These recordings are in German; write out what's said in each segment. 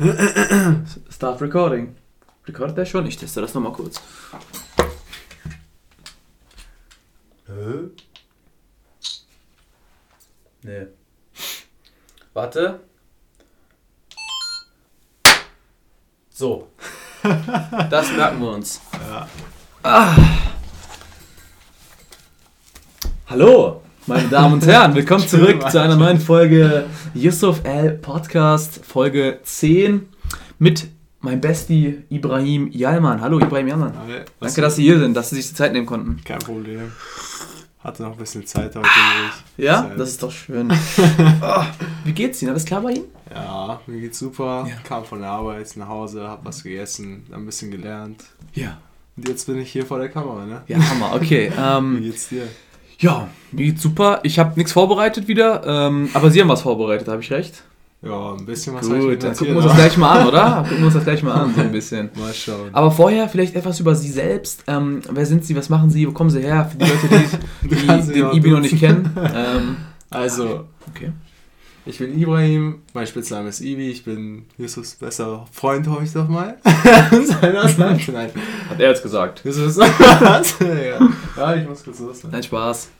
Start recording. Recordet der schon? Ich teste das nochmal kurz. Hä? Nee. Warte. So. Das merken wir uns. Ja. Ah. Hallo, meine Damen und Herren, willkommen zurück zu einer neuen Folge Yusuf L Podcast, Folge 10 mit meinem Bestie Ibrahim Yalman. Hallo Ibrahim Yalman. Hi. Danke, dass Sie hier sind, dass Sie sich die Zeit nehmen konnten. Kein Problem. Hatte noch ein bisschen Zeit heute. Ja, Zeit. das ist doch schön. Ah, wie geht's Ihnen? Alles klar bei Ihnen? Ja, mir geht's super. Ja. Kam von der Arbeit nach Hause, hab was gegessen, ein bisschen gelernt. Ja. Und jetzt bin ich hier vor der Kamera, ne? Ja, Hammer, okay. Wie Ähm, geht's dir? Ja, mir geht's super. Ich habe nichts vorbereitet wieder, ähm, aber Sie haben was vorbereitet, habe ich recht? Ja, ein bisschen was Gut, dann gucken wir uns das gleich mal an, oder? Gucken wir uns das gleich mal an, so ein bisschen. Mal schauen. Aber vorher vielleicht etwas über Sie selbst. Ähm, wer sind Sie? Was machen Sie? Wo kommen Sie her? Für die Leute, die, die den Ibi noch nicht kennen. Ähm, Also, okay. Ich bin Ibrahim, mein Spitzname ist Ibi, ich bin Yusufs bester Freund, hoffe ich doch mal. Nein. Hat er jetzt gesagt. Yusuf ist ja. ja, ich muss kurz los. Ne? Nein, Spaß.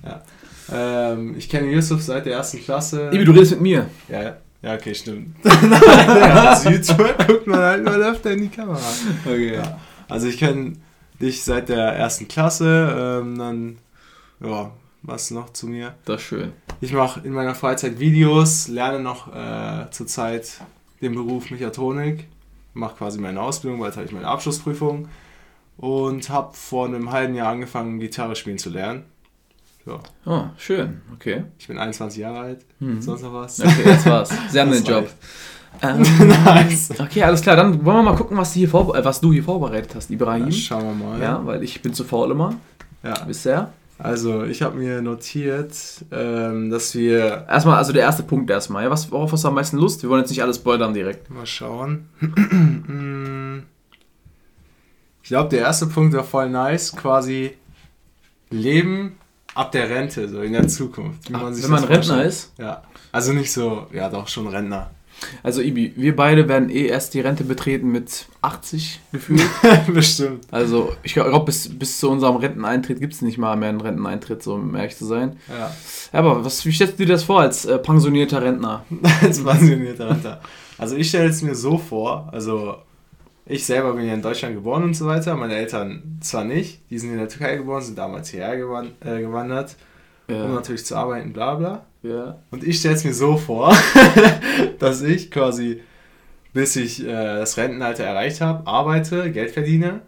Ähm, ich kenne Yusuf seit der ersten Klasse. Ibi, du redest mit mir. Ja, ja. Ja, okay, stimmt. ja, YouTuber guckt man halt nur öfter in die Kamera. Okay. Ja. Also ich kenne dich seit der ersten Klasse, ähm, dann, ja, was noch zu mir? Das ist schön. Ich mache in meiner Freizeit Videos, lerne noch äh, zurzeit den Beruf Mechatronik, mache quasi meine Ausbildung, bald habe ich meine Abschlussprüfung und habe vor einem halben Jahr angefangen, Gitarre spielen zu lernen. Ja, Oh, schön. Okay. ich bin 21 Jahre alt, Mhm. sonst noch was? Okay, das war's. Sie haben den Job. Ähm, nice. okay, alles klar. Dann wollen wir mal gucken, was du hier, vorbe äh, was du hier vorbereitet hast, Ibrahim. Ja, schauen wir mal. Ja, weil ich bin zu faul immer. ja. Bisher. Also, ich habe mir notiert, ähm, dass wir. Erstmal, also der erste Punkt erstmal. Ja, was, worauf hast du am meisten Lust? Wir wollen jetzt nicht alles spoilern direkt. Mal schauen. ich glaube, der erste Punkt war voll nice. Quasi Leben ab der Rente, so in der Zukunft. Ach, sich wenn man Rentner vorstellt. ist. Ja. Also nicht so, ja, doch schon Rentner. Also Ibi, wir beide werden eh erst die Rente betreten mit 80 gefühlt. Bestimmt. Also ich glaube, bis, bis zu unserem Renteneintritt gibt es nicht mal mehr einen Renteneintritt, so um ehrlich zu sein. Ja. Aber was, wie stellst du dir das vor als äh, pensionierter Rentner? Als pensionierter Rentner. Also ich stelle es mir so vor, also ich selber bin ja in Deutschland geboren und so weiter, meine Eltern zwar nicht, die sind in der Türkei geboren, sind damals hierher gewan gewandert, um Ja. natürlich zu arbeiten, bla bla. ja. Und ich stelle es mir so vor, dass ich quasi, bis ich äh, das Rentenalter erreicht habe, arbeite, Geld verdiene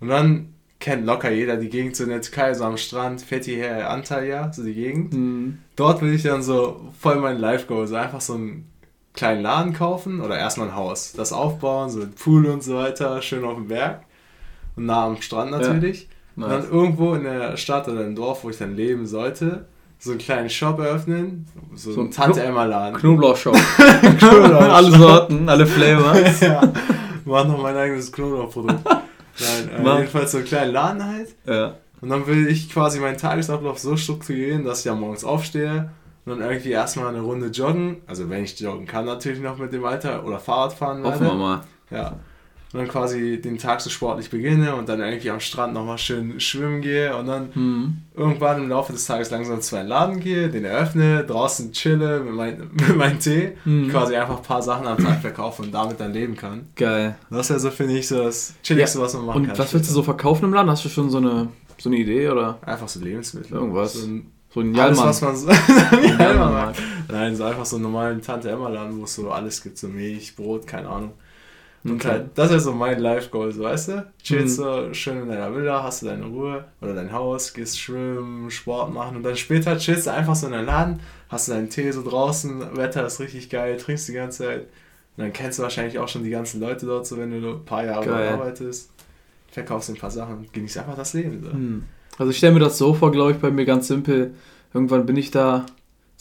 und dann kennt locker jeder die Gegend so in der Türkei, so am Strand, hierher Antalya, so die Gegend. Hm. Dort will ich dann so voll mein Life-Goal, so einfach so einen kleinen Laden kaufen oder erstmal ein Haus, das aufbauen, so ein Pool und so weiter, schön auf dem Berg und nah am Strand natürlich. Und dann Nice. irgendwo in der Stadt oder im Dorf, wo ich dann leben sollte, so einen kleinen Shop eröffnen, so, So einen ein Tante Kno- Emma Laden. Knoblauchshop. Knoblauch. alle Sorten, alle Flavors. ja, mach noch mein eigenes Knoblauchprodukt. Nein, äh, jedenfalls so einen kleinen Laden halt. ja. Und dann will ich quasi meinen Tagesablauf so strukturieren, dass ich ja morgens aufstehe und dann irgendwie erstmal eine Runde joggen. Also wenn ich joggen kann natürlich noch mit dem Alter oder Fahrrad fahren Hoffen wir mal. Ja. Und dann quasi den Tag so sportlich beginne und dann irgendwie am Strand nochmal schön schwimmen gehe und dann Hm. irgendwann im Laufe des Tages langsam zu einem Laden gehe, den eröffne, draußen chille mit, mein, mit meinem Tee, Mhm. quasi einfach ein paar Sachen am Tag verkaufe und damit dann leben kann. Geil. Das ist ja so, finde ich, so das Chilligste, was man machen Und kann. was willst du so verkaufen im Laden? Hast du schon so eine, so eine Idee oder Einfach so Lebensmittel. Irgendwas. So ein, so ein alles, Jalman? was man so. Jalman Jalman mag. Nein, so einfach so einen normalen Tante-Emma-Laden, wo es so alles gibt, so Milch, Brot, keine Ahnung. Und Okay. halt, das ist so mein Life-Goal, so weißt du? Chillst Mhm. so schön in deiner Villa, hast du deine Ruhe oder dein Haus, gehst schwimmen, Sport machen und dann später chillst du einfach so in deinem Laden, hast du deinen Tee so draußen, Wetter ist richtig geil, trinkst die ganze Zeit. Und dann kennst du wahrscheinlich auch schon die ganzen Leute dort, so wenn du ein paar Jahre Geil. arbeitest, verkaufst ein paar Sachen genießt einfach das Leben. So. Hm. Also ich stelle mir das so vor, glaube ich, bei mir ganz simpel. Irgendwann bin ich da,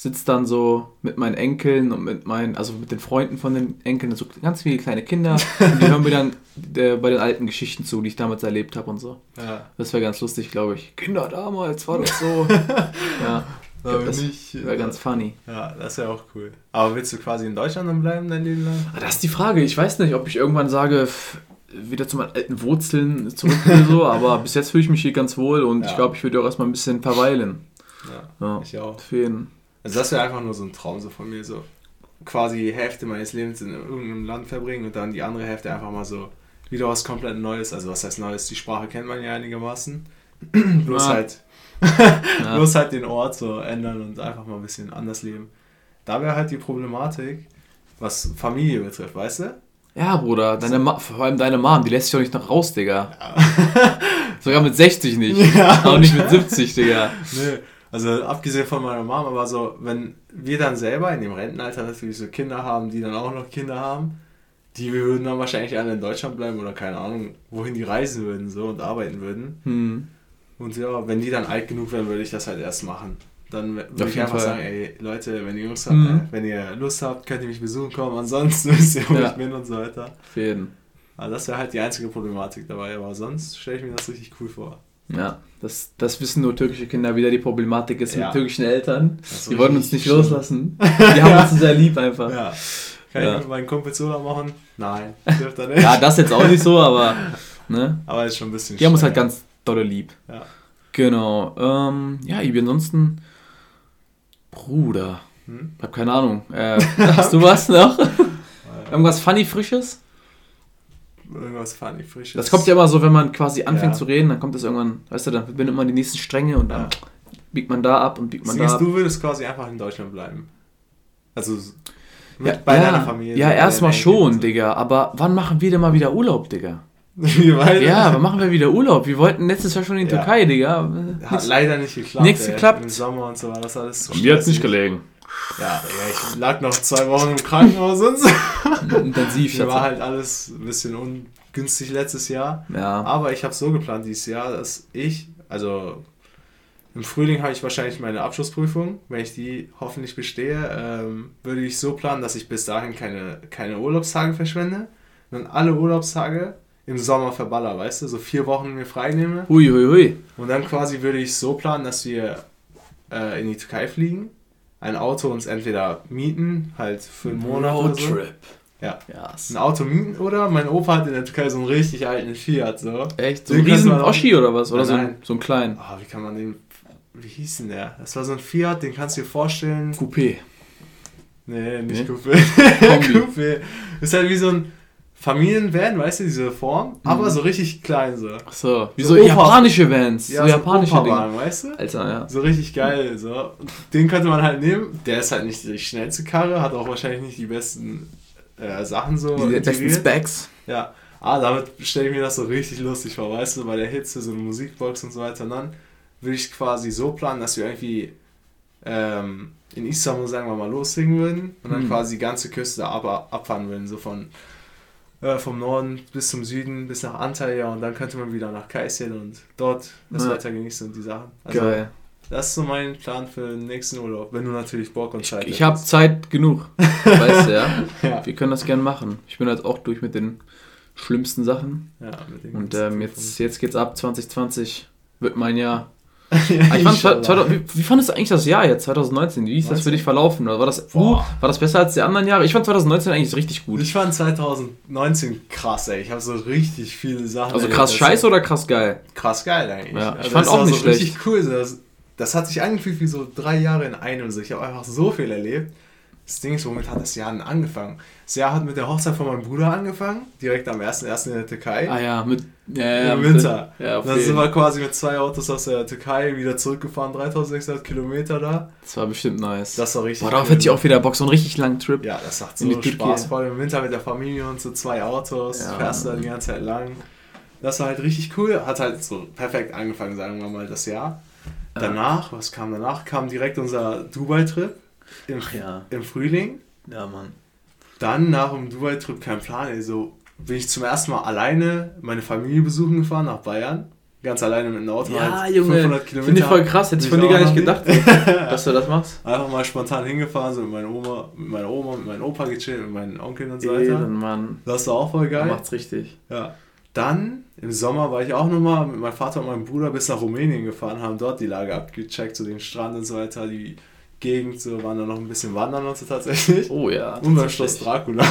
sitze dann so mit meinen Enkeln und mit meinen, also mit den Freunden von den Enkeln, so ganz viele kleine Kinder. und die hören mir dann äh, bei den alten Geschichten zu, die ich damals erlebt habe und so. Ja. Das wäre ganz lustig, glaube ich. Kinder, damals war das so. ja. Aber das nicht, wäre äh, ganz funny. Ja, das wäre auch cool. Aber willst du quasi in Deutschland dann bleiben, dein Leben lang? Ah, Das ist die Frage. Ich weiß nicht, ob ich irgendwann sage, wieder zu meinen alten Wurzeln zurück will, so, aber bis jetzt fühle ich mich hier ganz wohl und Ja. ich glaube, ich würde auch erstmal ein bisschen verweilen. Ja, Ja, ich auch. jeden. Also das wäre einfach nur so ein Traum so von mir, so quasi die Hälfte meines Lebens in irgendeinem Land verbringen und dann die andere Hälfte einfach mal so wieder was komplett Neues. Also was heißt Neues? Die Sprache kennt man ja einigermaßen. bloß Ah. halt, Ja. bloß halt den Ort so ändern und einfach mal ein bisschen anders leben. Da wäre halt die Problematik, was Familie betrifft, weißt du? Ja, Bruder, deine Ma vor allem deine Mom, die lässt sich doch nicht noch raus, Digga. Sogar mit 60 nicht. Ja, Auch nicht mit 70, Digga. Nee, also abgesehen von meiner Mama, aber so, wenn wir dann selber in dem Rentenalter natürlich so Kinder haben, die dann auch noch Kinder haben, die würden dann wahrscheinlich alle in Deutschland bleiben oder keine Ahnung, wohin die reisen würden so und arbeiten würden. Hm. Und ja, wenn die dann alt genug wären, würde ich das halt erst machen. Dann würde ich einfach Fall. sagen, ey Leute, wenn ihr Mhm. habt, äh, wenn ihr Lust habt, könnt ihr mich besuchen kommen, ansonsten wisst ihr, wo Ja. ich bin und so weiter. Jeden. Aber das wäre halt die einzige Problematik dabei, aber sonst stelle ich mir das richtig cool vor. Ja, das, das wissen nur türkische Kinder, wie da die Problematik ist Ja. mit türkischen Eltern. Die wollen uns nicht schlimm. loslassen. Die haben uns sehr lieb einfach. Ja, Ja. Kann Ja. ich mit meinen Kumpels Urlaub machen? Nein, dürft ihr nicht. das jetzt auch nicht so, aber ne? Aber ist schon ein bisschen die haben uns halt ganz dolle lieb. Ja. Genau. Ähm, ja, Ibi, ansonsten. Bruder. Hm? Ich hab keine Ahnung. Äh, hast du was noch? Irgendwas funny Frisches? Irgendwas funny, frisches. Das kommt ja immer so, wenn man quasi anfängt Ja. zu reden, dann kommt das irgendwann, weißt du, dann verbindet man die nächsten Stränge und dann Ja. biegt man da ab und biegt man Siehst, da ab. du würdest quasi einfach in Deutschland bleiben. Also mit Ja, bei ja, deiner Familie. ja erstmal schon, so. Digga. Aber wann machen wir denn mal wieder Urlaub, Digga? Ja, wann machen wir wieder Urlaub? Wir wollten letztes Jahr schon in die Ja. Türkei, Digga. Hat Nichts- leider nicht geklappt. Nichts ey. geklappt. Im Sommer und so war das alles zu Mir hat's nicht gelegen. Ja, ich lag noch zwei Wochen im Krankenhaus und so. Intensiv, Mir war halt alles ein bisschen ungünstig letztes Jahr. Ja. Aber ich habe so geplant dieses Jahr, dass ich, also im Frühling habe ich wahrscheinlich meine Abschlussprüfung. Wenn ich die hoffentlich bestehe, ähm, würde ich so planen, dass ich bis dahin keine, keine Urlaubstage verschwende. Und dann alle Urlaubstage im Sommer verballer, weißt du? So vier Wochen mir frei nehme. Hui, hui, hui. Und dann quasi würde ich so planen, dass wir äh, in die Türkei fliegen, ein Auto uns entweder mieten, halt für einen Monat oder so. Roadtrip. Ja. Ja, Ein Auto mieten oder mein Opa hat in der Türkei so einen richtig alten Fiat, so. echt? So Den ein könnte riesen Oschi oder was? Oder so Nein. ein, so ein kleinen Ah, wie kann man den. Wie hieß denn der? Das war so ein Fiat, den kannst du dir vorstellen. Coupé. Nee, nicht Nee? Coupé. Coupé. Ist halt wie so ein Familienvan, weißt du, diese Form, aber so richtig klein so. Ach so, wie So so, japanische Vans. so so japanische Dinge. Opa-Wagen, weißt du? Alter, ja. So richtig geil, so. Den könnte man halt nehmen. Der ist halt nicht die schnellste Karre, hat auch wahrscheinlich nicht die besten äh, Sachen so. Die besten. Specs. Ja, ah, damit stelle ich mir das so richtig lustig vor, weißt du, bei der Hitze, so eine Musikbox und so weiter. Und dann würde ich quasi so planen, dass wir irgendwie ähm, in Istanbul, sagen wir mal, loslegen würden und dann Hm. quasi die ganze Küste ab, abfahren würden, so von äh, vom Norden bis zum Süden, bis nach Antalya und dann könnte man wieder nach Kayseri und dort das Ja. Wetter genießen und die Sachen. Also, Geil. das ist so mein Plan für den nächsten Urlaub, wenn du natürlich Bock und Zeit Ich habe Zeit genug. weißt du, ja? Ja. Wir können das gerne machen. Ich bin halt auch durch mit den schlimmsten Sachen. ja, mit den Und ähm, jetzt, jetzt geht's ab. 2020 wird mein Jahr. Ah, ich fand, Inshallah. 2000, wie, wie fandest du eigentlich das Jahr jetzt, 2019? Wie ist das für dich verlaufen? War das, uh, war das besser als die anderen Jahre? Ich fand 2019 eigentlich richtig gut. Ich fand 2019 krass, ey. Ich habe so richtig viele Sachen. Also krass scheiße oder krass geil? Krass geil eigentlich. Ja, ich Also fand das auch nicht so richtig schlecht. cool. so Das, das hat sich angefühlt wie so drei Jahre in einem. So. Ich habe einfach so viel erlebt. Das Ding ist, womit hat das Jahr denn angefangen? Das Jahr hat mit der Hochzeit von meinem Bruder angefangen, direkt am 1.1. in der Türkei. Ah ja, mit ja, ja, Im Winter. Ja, Dann sind wir quasi mit zwei Autos aus der Türkei wieder zurückgefahren, 3600 Kilometer da. Das war bestimmt nice. Das war richtig Boah, darauf hätte ich auch wieder Bock, so einen richtig langen Trip. Ja, das macht so. Spaß, vor allem im Winter mit der Familie und so zwei Autos, Ja. fährst du da die ganze Zeit lang. Das war halt richtig cool, hat halt so perfekt angefangen, sagen wir mal, das Jahr. Danach, was kam danach? Kam direkt unser Dubai-Trip im, Ach ja. im Frühling. Ja, Mann. Dann nach dem Dubai-Trip kein Plan, ey, so bin ich zum ersten Mal alleine meine Familie besuchen gefahren nach Bayern. Ganz alleine mit dem Auto. Ja, halt Junge. 500 Kilometer. Finde ich voll krass. Hätte ich von dir gar nicht gedacht, dass du das machst. Einfach mal spontan hingefahren, so mit meiner Oma, mit meiner Oma, mit meinem Opa gechillt, mit meinen Onkeln und so weiter. Ehrenmann. Das war auch voll geil. macht's richtig. Ja. dann im Sommer war ich auch nochmal mit meinem Vater und meinem Bruder bis nach Rumänien gefahren, haben dort die Lage abgecheckt, so den Strand und so weiter, die Gegend, so waren dann noch ein bisschen wandern und so tatsächlich. Oh ja. Und beim Schloss Dracula.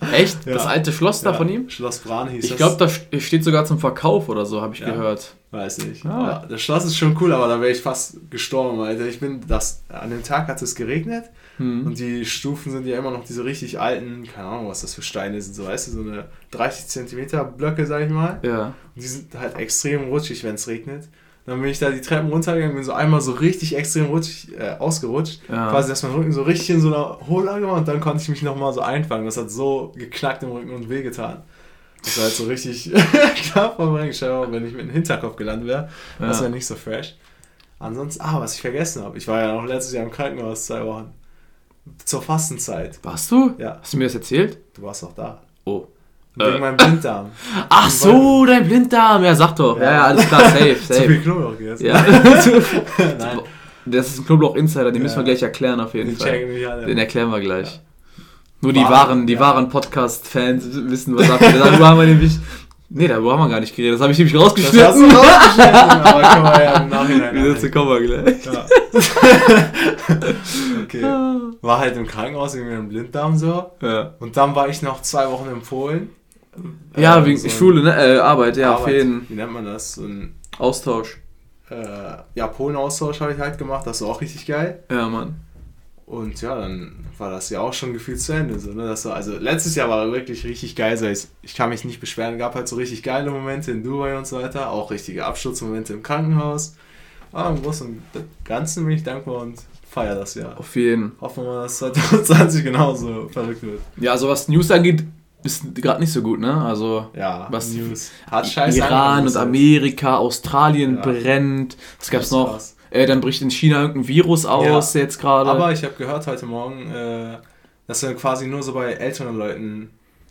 Echt? Ja. Das alte Schloss da Ja, von ihm? Schloss Bran hieß Ich glaube, das steht sogar zum Verkauf oder so, habe ich Ja. gehört. Weiß nicht. Ah. Das Schloss ist schon cool, aber da wäre ich fast gestorben, Alter. Ich bin das. An dem Tag hat es geregnet Hm. und die Stufen sind ja immer noch diese richtig alten, keine Ahnung, was das für Steine sind, so weißt du, so eine 30 Zentimeter Blöcke, sag ich mal. Ja. Und die sind halt extrem rutschig, wenn es regnet. Dann bin ich da die Treppen runtergegangen, bin so einmal so richtig extrem rutschig äh, ausgerutscht. Ja. Quasi, dass mein Rücken so richtig in so einer Hohlage war und dann konnte ich mich nochmal so einfangen. Das hat so geknackt im Rücken und wehgetan. Das war halt so richtig klar vom Reingeschau, wenn ich mit dem Hinterkopf gelandet wäre. Das Ja. wäre nicht so fresh. Ansonsten, ah, was ich vergessen habe. Ich war ja noch letztes Jahr im Krankenhaus zwei Wochen. Zur Fastenzeit. Warst du? Ja. Hast du mir das erzählt? Du warst auch da. Oh. Wegen Äh. meinem Blinddarm. Ach so, dein Blinddarm. Ja, sag doch. Ja, ja, Ja. alles klar, safe, Zu viel safe. Knoblauch gegessen. Ja. Nein. Das ist ein Knoblauch-Insider, den Ja. müssen wir gleich erklären auf jeden Den Fall. checken wir alle. Den erklären wir gleich. Nur die Wahren, die ja. wahren Podcast-Fans wissen, was abgeht. Darüber haben wir nämlich. Nee, darüber haben wir gar nicht geredet. Das habe ich nämlich Das hast du rausgeschnitten. rausgeschnitten, aber können wir ja im Nachhinein. Wie dazu kommen wir gleich. Ja. okay. War halt im Krankenhaus wegen meinem Blinddarm so. Ja, Und dann war ich noch zwei Wochen in Polen. Ja Äh, wegen so Schule, ne? Äh, Arbeit, ja, auf Arbeit. jeden Wie nennt man das? So ein Austausch. äh, ja, Polen-Austausch habe ich halt gemacht. Das war auch richtig geil. Ja, Mann. Und ja, dann war das ja auch schon gefühlt zu Ende. So, ne? das war, also letztes Jahr war wirklich richtig geil. So, ich, ich kann mich nicht beschweren. gab halt so richtig geile Momente in Dubai und so weiter. Auch richtige Absturzmomente im Krankenhaus. Aber im Großen und Ganzen bin ich dankbar und feiere das Jahr. Auf jeden. Hoffen wir mal, dass 2020 genauso verrückt wird. Ja, also was News angeht, ist gerade nicht so gut, ne? Also Ja, Was- News. Hat scheiße Iran und so. Amerika, Australien Ja. brennt. Was gab's noch? Äh, dann bricht in China irgendein Virus aus jetzt gerade. Aber ich habe gehört heute Morgen, äh, dass wir quasi nur so bei älteren Leuten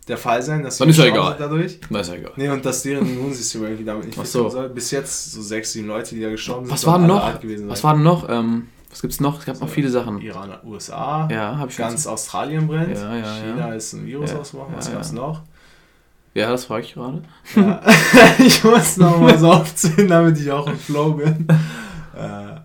der Fall sein, dass Dann ist ja egal. sind dadurch. Na, ist ja egal. Nee, und dass deren Immunsystem irgendwie damit nicht Ach so. soll. Bis jetzt so sechs, sieben Leute, die da gestorben sind. Was sollen war noch? Was sein. war denn noch? Was gibt's noch? Es gab noch So, viele Sachen. Iran, USA, Ja, habe ich schon. ganz Australien brennt, Ja, ja, China ist ein Virus ausmachen, was ja, gab's noch? Ja, das frage ich gerade. Ich muss nochmal so aufzählen, damit ich auch im Flow bin. Äh,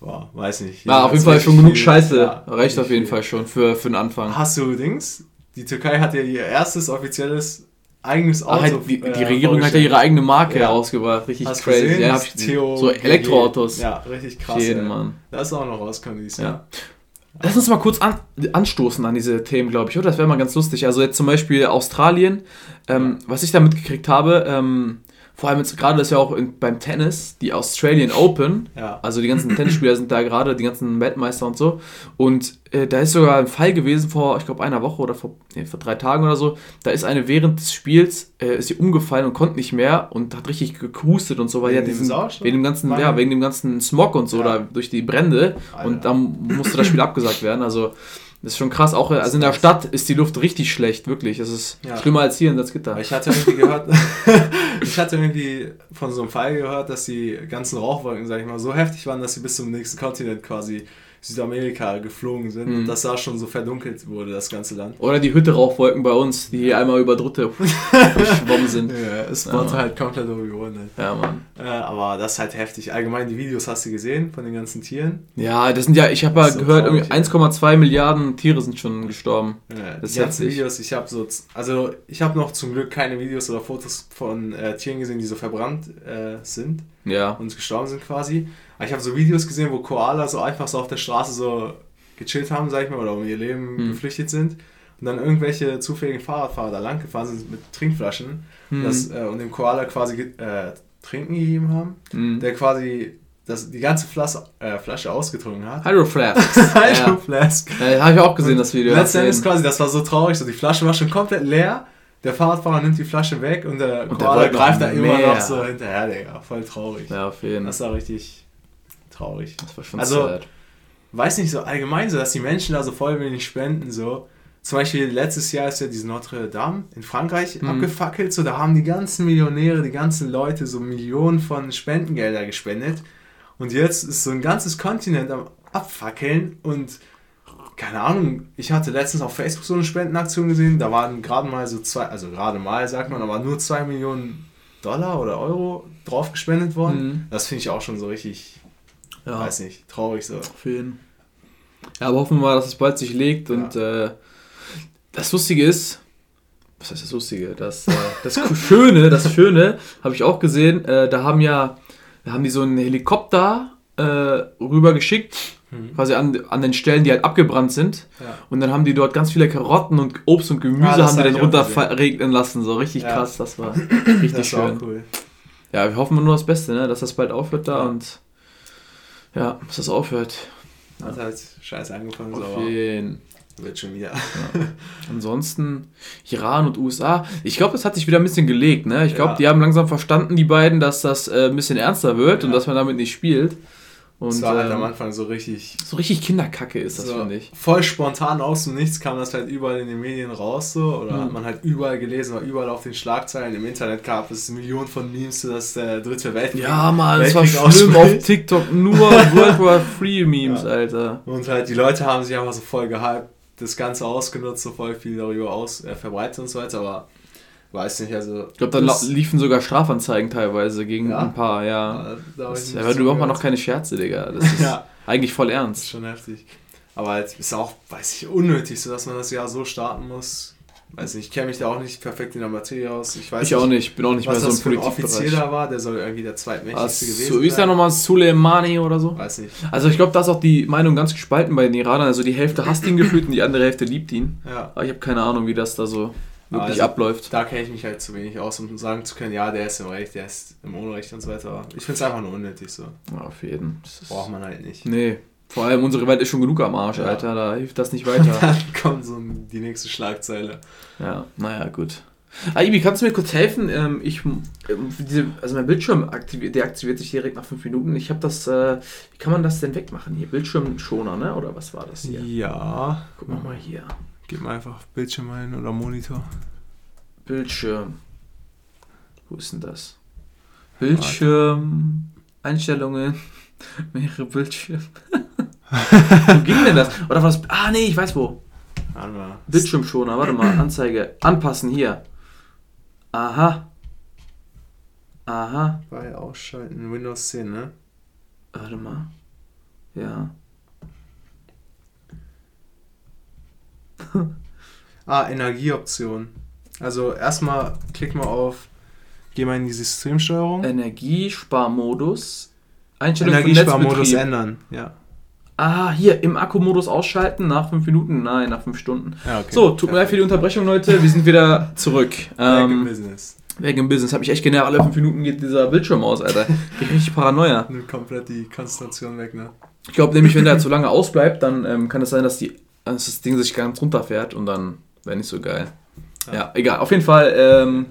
boah, weiß nicht. Ja, auf jeden Fall schon genug. Scheiße. Reicht auf jeden viel. Fall schon für, für den Anfang. Hast du Dings? Die Türkei hat ja ihr erstes offizielles eigenes Auto. Ah, halt, die, die äh, Regierung hat ja ihre eigene Marke Ja. herausgebracht. Richtig Hast crazy. gesehen? Ja, hab ich, Theo so. Elektroautos. Ja, richtig krass. Jeden, ey. Mann. Das ist auch noch rauskommen dieses Ja. Jahr. Lass uns mal kurz an, anstoßen an diese Themen, glaube ich, oder? Das wäre mal ganz lustig. Also jetzt zum Beispiel Australien, ähm, was ich da mitgekriegt habe, ähm, vor allem jetzt gerade ist ja auch in, beim Tennis, die Australian Open, Ja. also die ganzen Tennisspieler sind da gerade, die ganzen Weltmeister und so. Und äh, da ist sogar ein Fall gewesen vor, ich glaube, einer Woche oder vor, nee, vor drei Tagen oder so. Da ist eine während des Spiels, äh, ist sie umgefallen und konnte nicht mehr und hat richtig gehustet und so, weil Wegen die hat dem diesen, wegen dem ganzen, ja, wegen dem ganzen Smog und so, Ja. da durch die Brände. Alter. Und dann musste das Spiel abgesagt werden. Also, das ist schon krass. Auch also in der Stadt ist die Luft richtig schlecht, wirklich. Das ist Ja. schlimmer als hier in Salzgitter. Aber ich hatte irgendwie gehört, ich hatte irgendwie von so einem Fall gehört, dass die ganzen Rauchwolken, sag ich mal, so heftig waren, dass sie bis zum nächsten Kontinent quasi Südamerika geflogen sind Mhm. und dass da schon so verdunkelt wurde, das ganze Land. Oder die Hütte Rauchwolken bei uns, die hier einmal über Dritte geschwommen sind. Ja, es Ja, halt komplett überwunden. Ja, Mann. Äh, aber das ist halt heftig. Allgemein die Videos hast du gesehen von den ganzen Tieren. Ja, das sind ja, ich habe ja Das so gehört, traurig, irgendwie 1,2 Milliarden Tiere sind schon gestorben. Äh, Das die ganzen heftig. Videos, ich habe so, also ich habe noch zum Glück keine Videos oder Fotos von äh, Tieren gesehen, die so verbrannt äh, sind Ja. und gestorben sind quasi. Ich habe so Videos gesehen, wo Koala so einfach so auf der Straße so gechillt haben, sag ich mal, oder um ihr Leben Hm. geflüchtet sind. Und dann irgendwelche zufälligen Fahrradfahrer da lang gefahren sind mit Trinkflaschen Hm. das, äh, und dem Koala quasi äh, Trinken gegeben haben, Hm. der quasi das, die ganze Flasche, äh, Flasche ausgetrunken hat. Hydroflasks. Hydro ja. Flask. ja, habe ich auch gesehen, das Video. Letztendlich quasi, das war so traurig, so die Flasche war schon komplett leer. Der Fahrradfahrer nimmt die Flasche weg und der Und der Koala noch greift da immer noch so hinterher, Digga. Voll traurig. Ja, auf jeden Fall. Das war richtig traurig. Das war schon Also- sad. Weiß nicht, so allgemein so, dass die Menschen da so voll wenig spenden, so. Zum Beispiel letztes Jahr ist ja diese Notre Dame in Frankreich Mhm. abgefackelt, so da haben die ganzen Millionäre, die ganzen Leute so Millionen von Spendengelder gespendet. Und jetzt ist so ein ganzes Kontinent am Abfackeln und keine Ahnung, ich hatte letztens auf Facebook so eine Spendenaktion gesehen, da waren gerade mal so zwei, also gerade mal sagt man, aber nur zwei Millionen Dollar oder Euro drauf gespendet worden. Mhm. Das finde ich auch schon so richtig, Ja. weiß nicht, traurig so. Auf jeden. Ja, aber hoffen wir mal, dass es bald sich legt und äh, das Lustige ist, was heißt das Lustige? Das, äh, das Schöne, das Schöne, habe ich auch gesehen, äh, da haben ja, da haben die so einen Helikopter äh, rüber geschickt, Mhm. quasi an, an den Stellen, die halt abgebrannt sind. Ja. Und dann haben die dort ganz viele Karotten und Obst und Gemüse Ah, haben die dann runterregnen lassen. So richtig Ja. krass, das war richtig Das war schön. auch cool. Ja, wir hoffen nur das Beste, ne? dass das bald aufhört da Ja. und ja, dass das aufhört. Hat halt scheiße angefangen, so, Auf aber jeden wird schon wieder. Ansonsten Iran und USA. Ich glaube, das hat sich wieder ein bisschen gelegt. Ne? Ich glaube, Ja. die haben langsam verstanden, die beiden, dass das äh, ein bisschen ernster wird und Ja. dass man damit nicht spielt. Und Das war halt ähm, am Anfang so richtig so richtig Kinderkacke ist das, so finde ich. voll spontan aus dem Nichts kam das halt überall in den Medien raus so oder Mhm. hat man halt überall gelesen, war überall auf den Schlagzeilen. Im Internet gab es Millionen von Memes, dass der dritte Weltkrieg Ja, Mann, das war schlimm auf TikTok. Nur World War Free Memes, Ja. Alter. Und halt die Leute haben sich einfach so voll gehypt, das Ganze ausgenutzt, so voll viel darüber aus, äh, verbreitet und so weiter, aber weiß nicht, also. Ich glaube, da liefen sogar Strafanzeigen teilweise gegen Ja? ein paar, ja. da Das, nicht ja, du brauchst mal noch keine Scherze, Digga. Das ist Ja. eigentlich voll Das ist ernst. schon heftig. Aber halt ist auch, weiß ich, unnötig, so dass man das Jahr so starten muss. Weiß nicht, ich kenne mich da auch nicht perfekt in der Materie aus. Ich weiß Ich auch nicht, bin auch nicht mehr so ein Politikbereich. Offizieller war, der soll irgendwie der zweitmächtigste gewesen so, wie ist sein. nochmal Soleimani oder so? Weiß nicht. Also ich glaube, da ist auch die Meinung ganz gespalten bei den Iranern. Also die Hälfte hasst ihn gefühlt und die andere Hälfte liebt ihn. Ja, Aber ich habe keine Ahnung, wie das da so wirklich Also- abläuft. da kenne ich mich halt zu wenig aus, um sagen zu können, ja, der ist im Recht, der ist im Unrecht und so weiter. Aber ich finde es einfach nur unnötig so. Ja, auf jeden. Das Braucht man halt nicht. Nee. Vor allem unsere Welt ist schon genug am Arsch, Ja. Alter. Da hilft das nicht weiter. Dann kommt so die nächste Schlagzeile. ja, naja, gut. Ah, Ibi, kannst du mir kurz helfen? Ähm, ich, ähm, also mein Bildschirm aktiviert, deaktiviert sich direkt nach fünf Minuten. Ich habe das, äh, wie kann man das denn wegmachen hier? Bildschirmschoner, ne? Oder was war das hier? Ja. Guck mal hier. Gib mal einfach Bildschirm ein oder Monitor. Bildschirm. Wo ist denn das? Bildschirm. Einstellungen. Mehrere Bildschirme. wo ging denn das? Oder was? Ah, nee, ich weiß wo. Warte mal. Bildschirmschoner, warte mal. Anzeige. Anpassen hier. Aha. Aha. Bei ausschalten, Windows 10, ne? Warte mal. Ja. Ah, Energieoption. Also erstmal klick mal auf, geh mal in die Systemsteuerung. Energiesparmodus. Einstellung Energiesparmodus ändern. Ja. Ah, hier im Akkumodus ausschalten nach 5 Minuten. Nein, nach 5 Stunden. ja okay. So, tut mir leid für die Unterbrechung, Leute. Wir sind wieder zurück. Ähm, Business. weg im Business. Hab ich echt genervt. Alle 5 Minuten geht dieser Bildschirm aus, Alter. Ich bin richtig Paranoia. Nimmt komplett die Konzentration weg, ne? Ich glaube nämlich, wenn der zu lange ausbleibt, dann ähm, kann es sein, dass, die, dass das Ding sich ganz runterfährt und dann wäre nicht so geil. Ja, Ja. egal. Auf jeden Fall, ähm,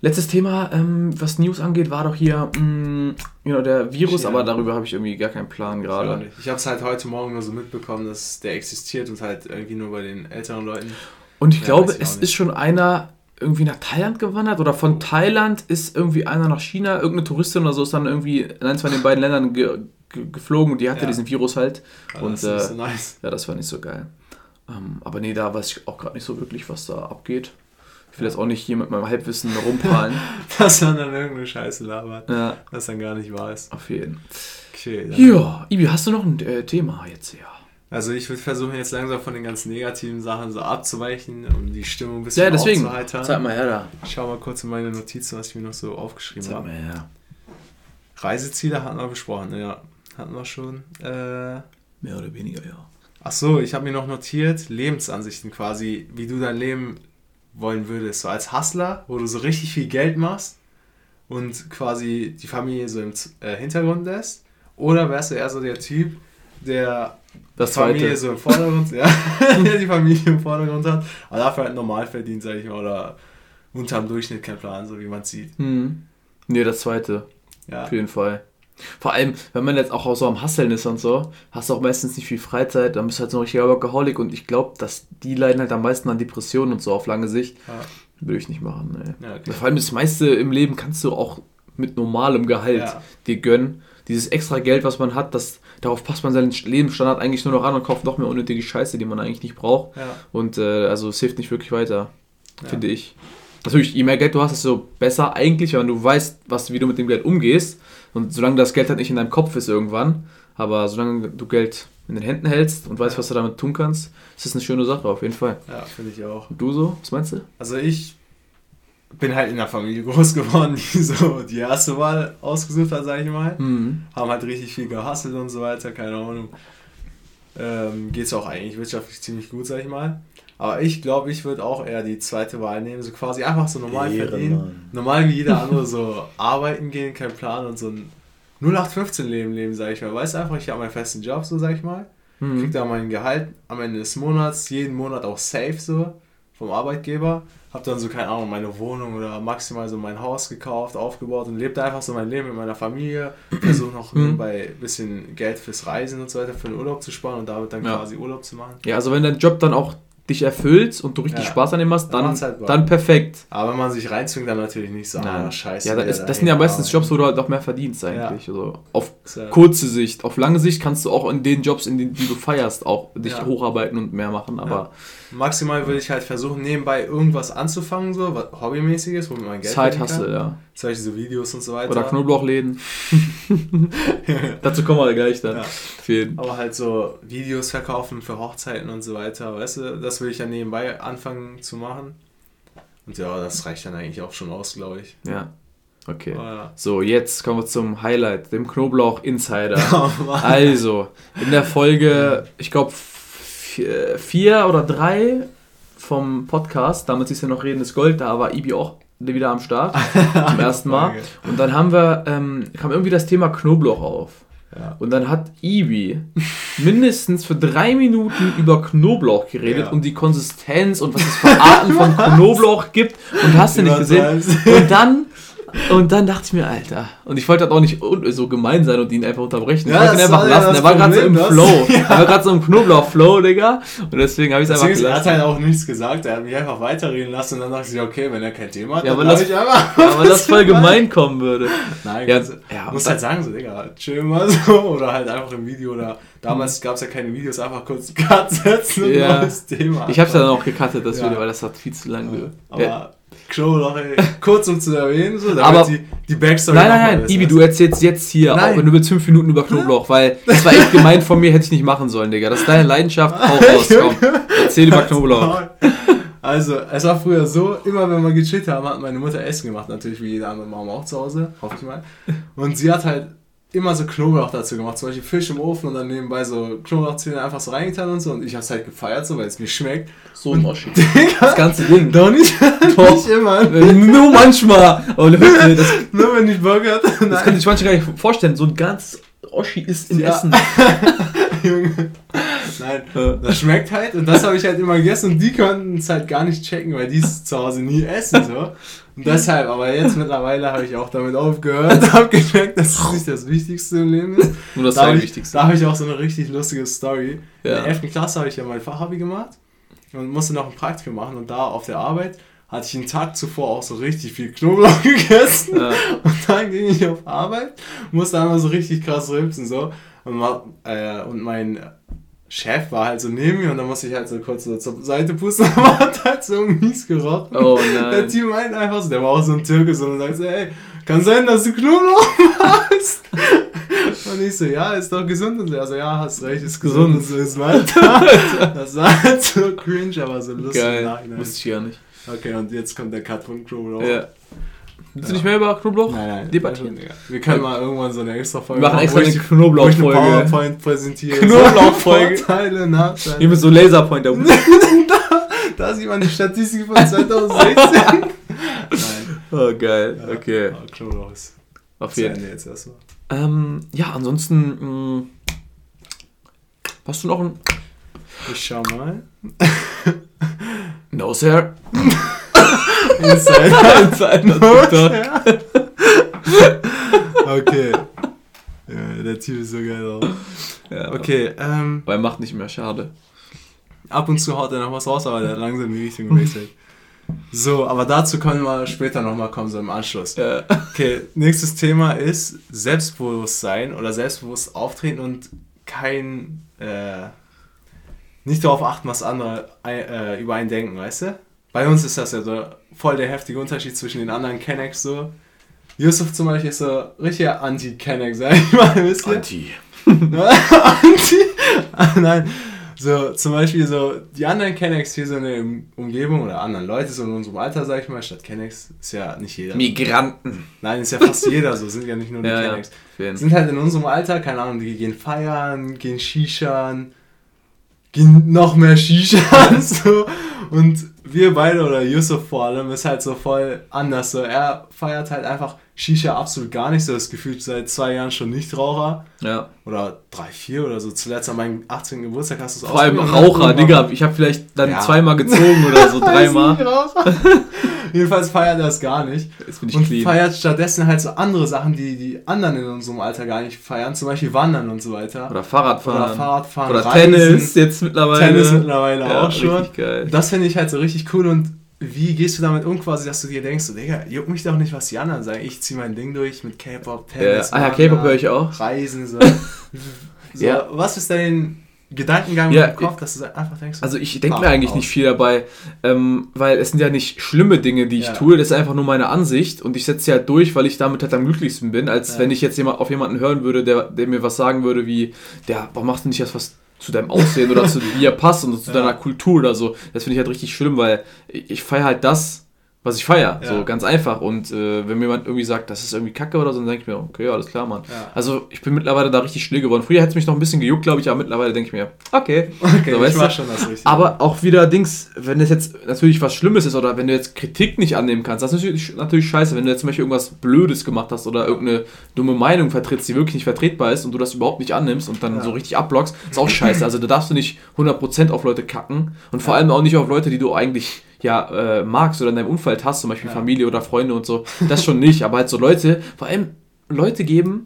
letztes Thema, ähm, was News angeht, war doch hier mh, genau, der Virus, Ja. aber darüber habe ich irgendwie gar keinen Plan gerade. Ich habe es halt heute Morgen nur so mitbekommen, dass der existiert und halt irgendwie nur bei den älteren Leuten. Und ich Ja, glaube, ich es ist schon einer irgendwie nach Thailand gewandert oder von Thailand ist irgendwie einer nach China, irgendeine Touristin oder so ist dann irgendwie in eins von den beiden Ländern ge ge geflogen und die hatte Ja. diesen Virus halt. Aber Und, das ist äh, so nice. Ja, das war nicht so geil. Ähm, aber nee, da weiß ich auch gerade nicht so wirklich, was da abgeht. Ich will jetzt auch nicht hier mit meinem Halbwissen rumprallen. Dass man dann irgendeine Scheiße labert, ja, was dann gar nicht wahr ist. auf jeden Okay. Ja, Ibi, hast du noch ein äh, Thema jetzt? Ja. Also ich würde versuchen jetzt langsam von den ganzen negativen Sachen so abzuweichen, um die Stimmung ein bisschen Ja, deswegen. aufzuheitern. Zeig mal her da. Ich schau mal kurz in meine Notizen, was ich mir noch so aufgeschrieben Zeig habe. mal her. Reiseziele hatten wir besprochen, ja. Hatten wir schon. Äh, Mehr oder weniger, ja. Ach so, ich habe mir noch notiert, Lebensansichten quasi, wie du dein Leben wollen würdest. So als Hustler, wo du so richtig viel Geld machst und quasi die Familie so im äh, Hintergrund lässt. Oder wärst du eher so der Typ, der Das die Familie zweite. so im Vordergrund, ja, die Familie im Vordergrund hat, aber dafür halt normal verdient, sag ich mal, oder unterm Durchschnitt kein Plan, so wie man sieht. Hm. Nee, das zweite. Ja, Auf jeden Fall. Vor allem, wenn man jetzt auch so am Hasseln ist und so, hast du auch meistens nicht viel Freizeit, dann bist du halt so ein richtiger Workaholic und ich glaube, dass die leiden halt am meisten an Depressionen und so auf lange Sicht. ja. Würde ich nicht machen. Ja, okay. Vor allem das meiste im Leben kannst du auch mit normalem Gehalt Ja. dir gönnen. dieses extra Geld, was man hat, das, darauf passt man seinen Lebensstandard eigentlich nur noch an und kauft noch mehr unnötige Scheiße, die man eigentlich nicht braucht. Und äh, also es hilft nicht wirklich weiter, finde ich. Natürlich, je mehr Geld du hast, desto besser eigentlich, wenn du weißt, was, wie du mit dem Geld umgehst. Und solange das Geld halt nicht in deinem Kopf ist irgendwann, aber solange du Geld in den Händen hältst und weißt, Ja. was du damit tun kannst, ist das eine schöne Sache, auf jeden Fall. Ja, finde ich auch. Und du so? Was meinst du? Also ich bin halt in einer Familie groß geworden, die so die erste Wahl ausgesucht hat, sag ich mal. Mhm. Haben halt richtig viel gehustelt und so weiter, keine Ahnung. Ähm, Geht es auch eigentlich wirtschaftlich ziemlich gut, sag ich mal. Aber ich glaube, ich würde auch eher die zweite Wahl nehmen. So quasi einfach so normal Ehrenmann. verdienen. Normal wie jeder andere so arbeiten gehen, kein Plan und so ein 0815-Leben leben, sag ich mal. Weißt du einfach, ich habe meinen festen Job, so sag ich mal. krieg Mhm. da mein Gehalt am Ende des Monats, jeden Monat auch safe so vom Arbeitgeber. Hab dann so, keine Ahnung, meine Wohnung oder maximal so mein Haus gekauft, aufgebaut und lebe da einfach so mein Leben mit meiner Familie. Versuche noch Mhm. nebenbei ein bisschen Geld fürs Reisen und so weiter, für den Urlaub zu sparen und damit dann Ja. quasi Urlaub zu machen. Ja, also wenn dein Job dann auch dich erfüllt und du richtig Ja. Spaß an dem hast, Dann dann, halt dann perfekt. Aber wenn man sich reinzwingt, dann natürlich nicht so, ah, Nein. scheiße. Ja, das, wieder ist, das sind ja meistens. Jobs, wo du halt auch mehr verdienst eigentlich. Also auf Ja- kurze Sicht, auf lange Sicht kannst du auch in den Jobs, in denen die du feierst, auch dich Ja. hocharbeiten und mehr machen. Aber Maximal würde ich halt versuchen, nebenbei irgendwas anzufangen, so was hobbymäßiges, womit man Geld Zeit hast du, ja. Zum Beispiel so Videos und so weiter. Oder Knoblauchläden. Dazu kommen wir gleich dann. Ja. Aber halt so Videos verkaufen für Hochzeiten und so weiter, weißt du, das will ich ja nebenbei anfangen zu machen. Und ja, das reicht dann eigentlich auch schon aus, glaube ich. Ja. Okay. Aber ja. So, jetzt kommen wir zum Highlight, dem Knoblauch Insider. Oh. Also, in der Folge, ich glaube, vier oder drei vom Podcast, damals ist ja noch Reden ist Gold, da war Ibi auch wieder am Start, zum ersten Mal. Und dann haben wir, ähm, kam irgendwie das Thema Knoblauch auf. Ja. Und dann hat Ibi mindestens für drei Minuten über Knoblauch geredet Ja. und die Konsistenz und was es für Arten von Knoblauch gibt und hast du nicht gesehen. Und dann, und dann dachte ich mir, Alter, und ich wollte halt auch nicht so gemein sein und ihn einfach unterbrechen. Ja, ich wollte ihn einfach ja lassen. Er war gerade so im das- Flow. Er war gerade so im Knoblauch-Flow, Digga. Und deswegen habe ich es einfach Beziehungsweise er hat gelassen. halt auch nichts gesagt, er hat mich einfach weiterreden lassen und dann dachte ich, okay, wenn er kein Thema hat, Ja, dann aber das- ich einfach. Ja, aber das voll gemein kommen würde. Nein, Ja, also, ja, muss halt sagen, so, Digga, chill mal so. Oder halt einfach im Video oder damals gab es ja keine Videos, einfach kurz Cut setzen und Ja. neues Thema. Ich habe es dann auch gecuttet, das Ja. Video, weil das hat viel zu lang ge- Aber Knoblauch, ey, kurz um zu erwähnen, so, damit Aber- die, die Backstory Nein, nein, nein, Ibi, du erzählst jetzt hier, Nein. auch wenn du willst, fünf Minuten über Knoblauch, weil das war echt gemein von mir, hätte ich nicht machen sollen, Digga. Das ist deine Leidenschaft, hau raus, komm. Erzähl über Knoblauch. Also, es war früher so, immer wenn wir gechillt haben, hat meine Mutter Essen gemacht, natürlich wie jede andere Mama auch zu Hause, hoffe ich mal. Und sie hat halt immer so Knoblauch dazu gemacht, zum Beispiel Fisch im Ofen und dann nebenbei so Knoblauchzähne einfach so reingetan und so. Und ich hab's halt gefeiert, so, weil es mir schmeckt. So ein Oschi. Das ganze Ding. Doch nicht, Doch. nicht immer. Nur manchmal. Und Leute, das, Nur wenn ich Bock hatte. das kann Nein, sich manchmal gar nicht vorstellen. So ein ganzes Oschi ist im Ja. Essen. Junge. Nein, das schmeckt halt und das habe ich halt immer gegessen und die konnten es halt gar nicht checken, weil die es zu Hause nie essen so. Und deshalb, aber jetzt mittlerweile habe ich auch damit aufgehört, habe gemerkt, dass es nicht das Wichtigste im Leben ist. Nur das da Wichtigste. da habe ich auch so eine richtig lustige Story. In Ja. der 11. Klasse habe ich ja mein Fachabi gemacht und musste noch ein Praktikum machen und da auf der Arbeit hatte ich einen Tag zuvor auch so richtig viel Knoblauch gegessen. Ja. Und dann ging ich auf Arbeit, musste einmal so richtig krass rülpsen so. Und, äh, und mein Chef war halt so neben mir und dann musste ich halt so kurz so zur Seite pusten und hat halt so mies gerochen. Oh Der nein. Team meint einfach so, der war auch so ein Türke so und sagt so, ey, kann sein, dass du Knoblauch hast. Und ich so, ja, ist doch gesund. Und er so, ja, hast recht, ist gesund. Und so ist weiter. Das war halt so cringe, aber so lustig Geil. Wusste ich gar nicht. Okay, und jetzt kommt der Cut von Knoblauch. Ja. Willst du nicht mehr über Knoblauch Nein, nein. debattieren? Digga. Wir können mal irgendwann so eine extra Folge Wir machen extra eine Knoblauchfolge. PowerPoint präsentiere. Knoblauchfolge. Vorteile, Nachteile. Hier mit so Laserpointer. Da sieht man die Statistik von 2016. Nein. Oh, geil. Okay. Aber Knoblauch ist Auf jeden Ende jetzt erstmal. Ähm, ja, ansonsten. Mh, hast du noch ein. Ich schau mal. No, Sir. Inside. Inside. okay. Ja, der Typ ist so geil auch. Ja, Okay, ähm, Weil macht nicht mehr schade. ab und zu haut er noch was raus, aber der hat langsam die Richtung gewechselt. So, aber dazu können wir später nochmal kommen, so im Anschluss. Ja. Okay, nächstes Thema ist Selbstbewusstsein oder selbstbewusst auftreten und kein, äh, nicht darauf achten, was andere äh, über einen denken, weißt du? Bei uns ist das ja so voll der heftige Unterschied zwischen den anderen Kennex so. Yusuf zum Beispiel ist so richtiger Anti-Kennex, sag ich mal, wisst ihr? Anti. Anti? Ah, Nein. So, zum Beispiel so, die anderen Kennex hier so in der Umgebung oder anderen Leute so in unserem Alter, sag ich mal, statt Kennex ist ja nicht jeder. Migranten. Nein, ist ja fast jeder so, sind ja nicht nur die Ja, ja. Kennex. Jeden. Sind halt in unserem Alter, keine Ahnung, die gehen feiern, gehen Shishan, gehen noch mehr Shishan, so. Und wir beide oder Yusuf vor allem ist halt so voll anders, so. Er feiert halt einfach Shisha absolut gar nicht, so das Gefühl seit zwei Jahren schon Nichtraucher. Ja. Oder drei, vier oder so. Zuletzt an meinem 18. Geburtstag hast du es Vor allem. Raucher, Digga. Ich habe vielleicht dann Ja. zweimal gezogen oder so, dreimal. Jedenfalls feiert er es gar nicht. Und clean. feiert stattdessen halt so andere Sachen, die die anderen in unserem Alter gar nicht feiern. Zum Beispiel Wandern und so weiter. Oder Fahrradfahren. Oder Fahrradfahren. Oder Reisen. Tennis jetzt mittlerweile. Tennis mittlerweile Ja, auch schon. geil. Das finde ich halt so richtig cool und wie gehst du damit um quasi, dass du dir denkst, so, Digga, juckt mich doch nicht, was die anderen sagen. Ich zieh mein Ding durch mit K-Pop, Tennis, ah ja, K-Pop höre ich auch. Reisen, so. so Ja. Was ist dein Gedankengang Ja, im Kopf, dass du einfach denkst, so, Also ich denke mir eigentlich aus. nicht viel dabei, ähm, weil es sind ja nicht schlimme Dinge, die ich Ja. tue, das ist einfach nur meine Ansicht und ich setze sie halt durch, weil ich damit halt am glücklichsten bin, als Ja. wenn ich jetzt jemand, auf jemanden hören würde, der, der mir was sagen würde wie, der, warum machst du nicht das was zu deinem Aussehen oder zu wie er passt und zu deiner Kultur oder so. Das finde ich halt richtig schlimm, weil ich, ich feiere halt das, was ich feiere, Ja. so ganz einfach und äh, wenn mir jemand irgendwie sagt, das ist irgendwie kacke oder so, dann denke ich mir, okay, alles klar, Mann. Ja. Also ich bin mittlerweile da richtig still geworden. Früher hätte es mich noch ein bisschen gejuckt, glaube ich, aber mittlerweile denke ich mir, okay. Okay, so, ich weißt war schon das Richtige. Aber auch wieder Dings, wenn es jetzt natürlich was Schlimmes ist oder wenn du jetzt Kritik nicht annehmen kannst, das ist natürlich, natürlich scheiße, wenn du jetzt zum Beispiel irgendwas Blödes gemacht hast oder irgendeine dumme Meinung vertrittst, die wirklich nicht vertretbar ist und du das überhaupt nicht annimmst und dann Ja. so richtig abblockst, ist auch scheiße. Also da darfst du nicht 100% auf Leute kacken und vor allem auch nicht auf Leute, die du eigentlich ja, äh, magst oder in deinem Umfeld hast, zum Beispiel Ja. Familie oder Freunde und so. Das schon nicht, aber halt so Leute, vor allem Leute geben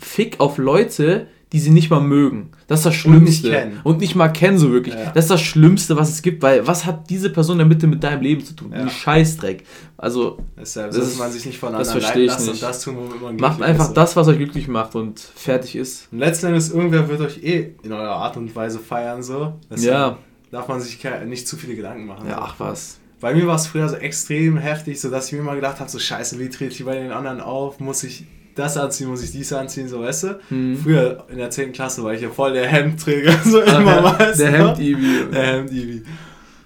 Fick auf Leute, die sie nicht mal mögen. Das ist das Und nicht Schlimmste. kennen. Und nicht mal kennen so wirklich. Ja. Das ist das Schlimmste, was es gibt, weil was hat diese Person denn bitte mit deinem Leben zu tun? Ja. Ein Scheißdreck. Also Deshalb das sollte ist- man sich nicht von das anderen verstehe ich lassen nicht. und das tun, womit man macht einfach ist. das, was euch glücklich macht und fertig ist. Und letzten Endes, irgendwer wird euch eh in eurer Art und Weise feiern, so. Deshalb Ja. Darf man sich nicht zu viele Gedanken machen. Ja, ach was. Bei mir war es früher so extrem heftig, so dass ich mir immer gedacht habe, so scheiße, wie trete ich bei den anderen auf? Muss ich das anziehen, muss ich dies anziehen, so weißt du? Mhm. Früher in der 10. Klasse war ich ja voll der Hemdträger, so Ach, immer ja, weißt der? Hemd-Ibi. Der Hemd-Ibi.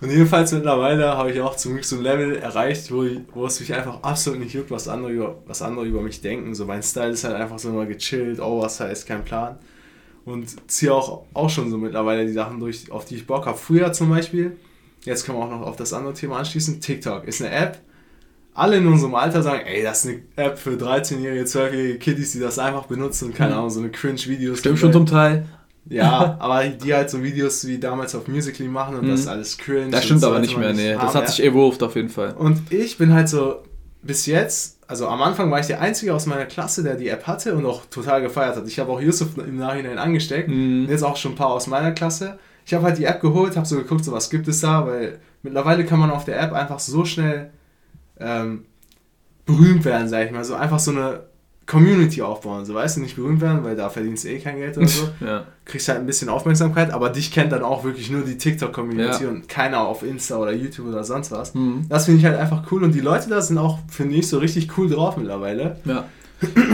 Und jedenfalls mittlerweile habe ich auch zum Glück so ein Level erreicht, wo, ich, wo es mich einfach absolut nicht juckt, was andere, über, was andere über mich denken. So mein Style ist halt einfach so immer gechillt, oversized, kein Plan. Und ziehe auch, auch schon so mittlerweile die Sachen durch, auf die ich Bock habe. Früher zum Beispiel, jetzt können wir auch noch auf das andere Thema anschließen, TikTok ist eine App. Alle in unserem Alter sagen, ey, das ist eine App für 13-jährige, 12-jährige Kiddies, die das einfach benutzen und keine Ahnung, so eine Cringe-Videos. Stimmt schon zum Teil. Ja, aber die halt so Videos wie damals auf Musically machen und Mhm. das ist alles cringe. Das stimmt so aber sollte nicht mehr, nee. Das haben, hat sich evolved auf jeden Fall. Und ich bin halt so, bis jetzt, also am Anfang war ich der Einzige aus meiner Klasse, der die App hatte und auch total gefeiert hat. Ich habe auch Yusuf im Nachhinein angesteckt Mhm. jetzt auch schon ein paar aus meiner Klasse. Ich habe halt die App geholt, habe so geguckt, so was gibt es da, weil mittlerweile kann man auf der App einfach so schnell ähm, berühmt werden, sag ich mal. So einfach so eine Community aufbauen. So weißt du, nicht berühmt werden, weil da verdienst du eh kein Geld oder so. Ja. kriegst halt ein bisschen Aufmerksamkeit, aber dich kennt dann auch wirklich nur die TikTok-Community Ja. und keiner auf Insta oder YouTube oder sonst was. Mhm. Das finde ich halt einfach cool und die Leute da sind auch, finde ich, so richtig cool drauf mittlerweile. Ja.